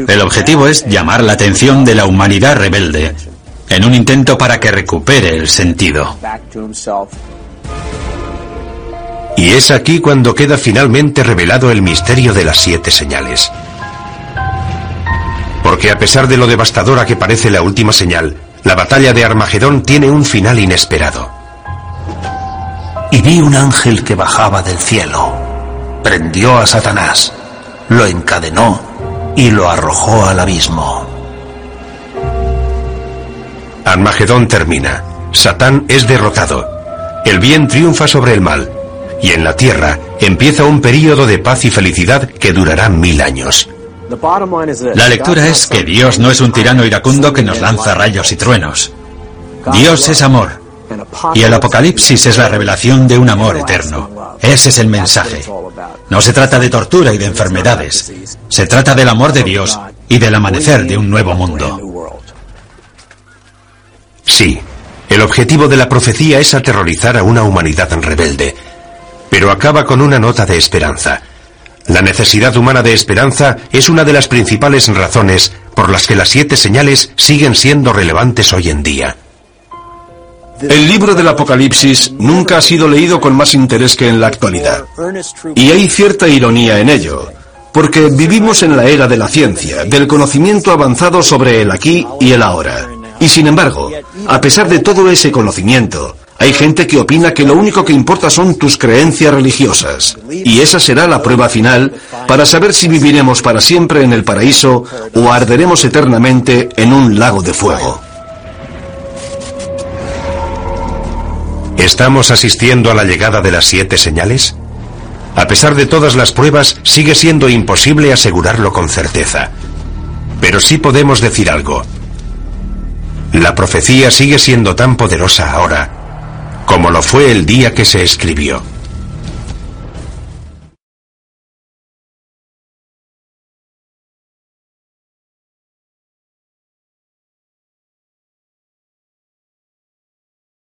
El objetivo es llamar la atención de la humanidad rebelde, en un intento para que recupere el sentido. Y es aquí cuando queda finalmente revelado el misterio de las siete señales. Porque a pesar de lo devastadora que parece la última señal, la batalla de Armagedón tiene un final inesperado. Y vi un ángel que bajaba del cielo, prendió a Satanás, lo encadenó y lo arrojó al abismo. Armagedón termina. Satán es derrotado. El bien triunfa sobre el mal. Y en la tierra empieza un período de paz y felicidad que durará mil años. La lectura es que Dios no es un tirano iracundo que nos lanza rayos y truenos. Dios es amor. Y el Apocalipsis es la revelación de un amor eterno. Ese es el mensaje. No se trata de tortura y de enfermedades. Se trata del amor de Dios y del amanecer de un nuevo mundo. Sí, el objetivo de la profecía es aterrorizar a una humanidad rebelde, pero acaba con una nota de esperanza. La necesidad humana de esperanza es una de las principales razones por las que las siete señales siguen siendo relevantes hoy en día. El libro del Apocalipsis nunca ha sido leído con más interés que en la actualidad. Y hay cierta ironía en ello, porque vivimos en la era de la ciencia, del conocimiento avanzado sobre el aquí y el ahora. Y sin embargo, a pesar de todo ese conocimiento, hay gente que opina que lo único que importa son tus creencias religiosas. Y esa será la prueba final para saber si viviremos para siempre en el paraíso o arderemos eternamente en un lago de fuego. ¿Estamos asistiendo a la llegada de las siete señales? A pesar de todas las pruebas, sigue siendo imposible asegurarlo con certeza. Pero sí podemos decir algo. La profecía sigue siendo tan poderosa ahora como lo fue el día que se escribió.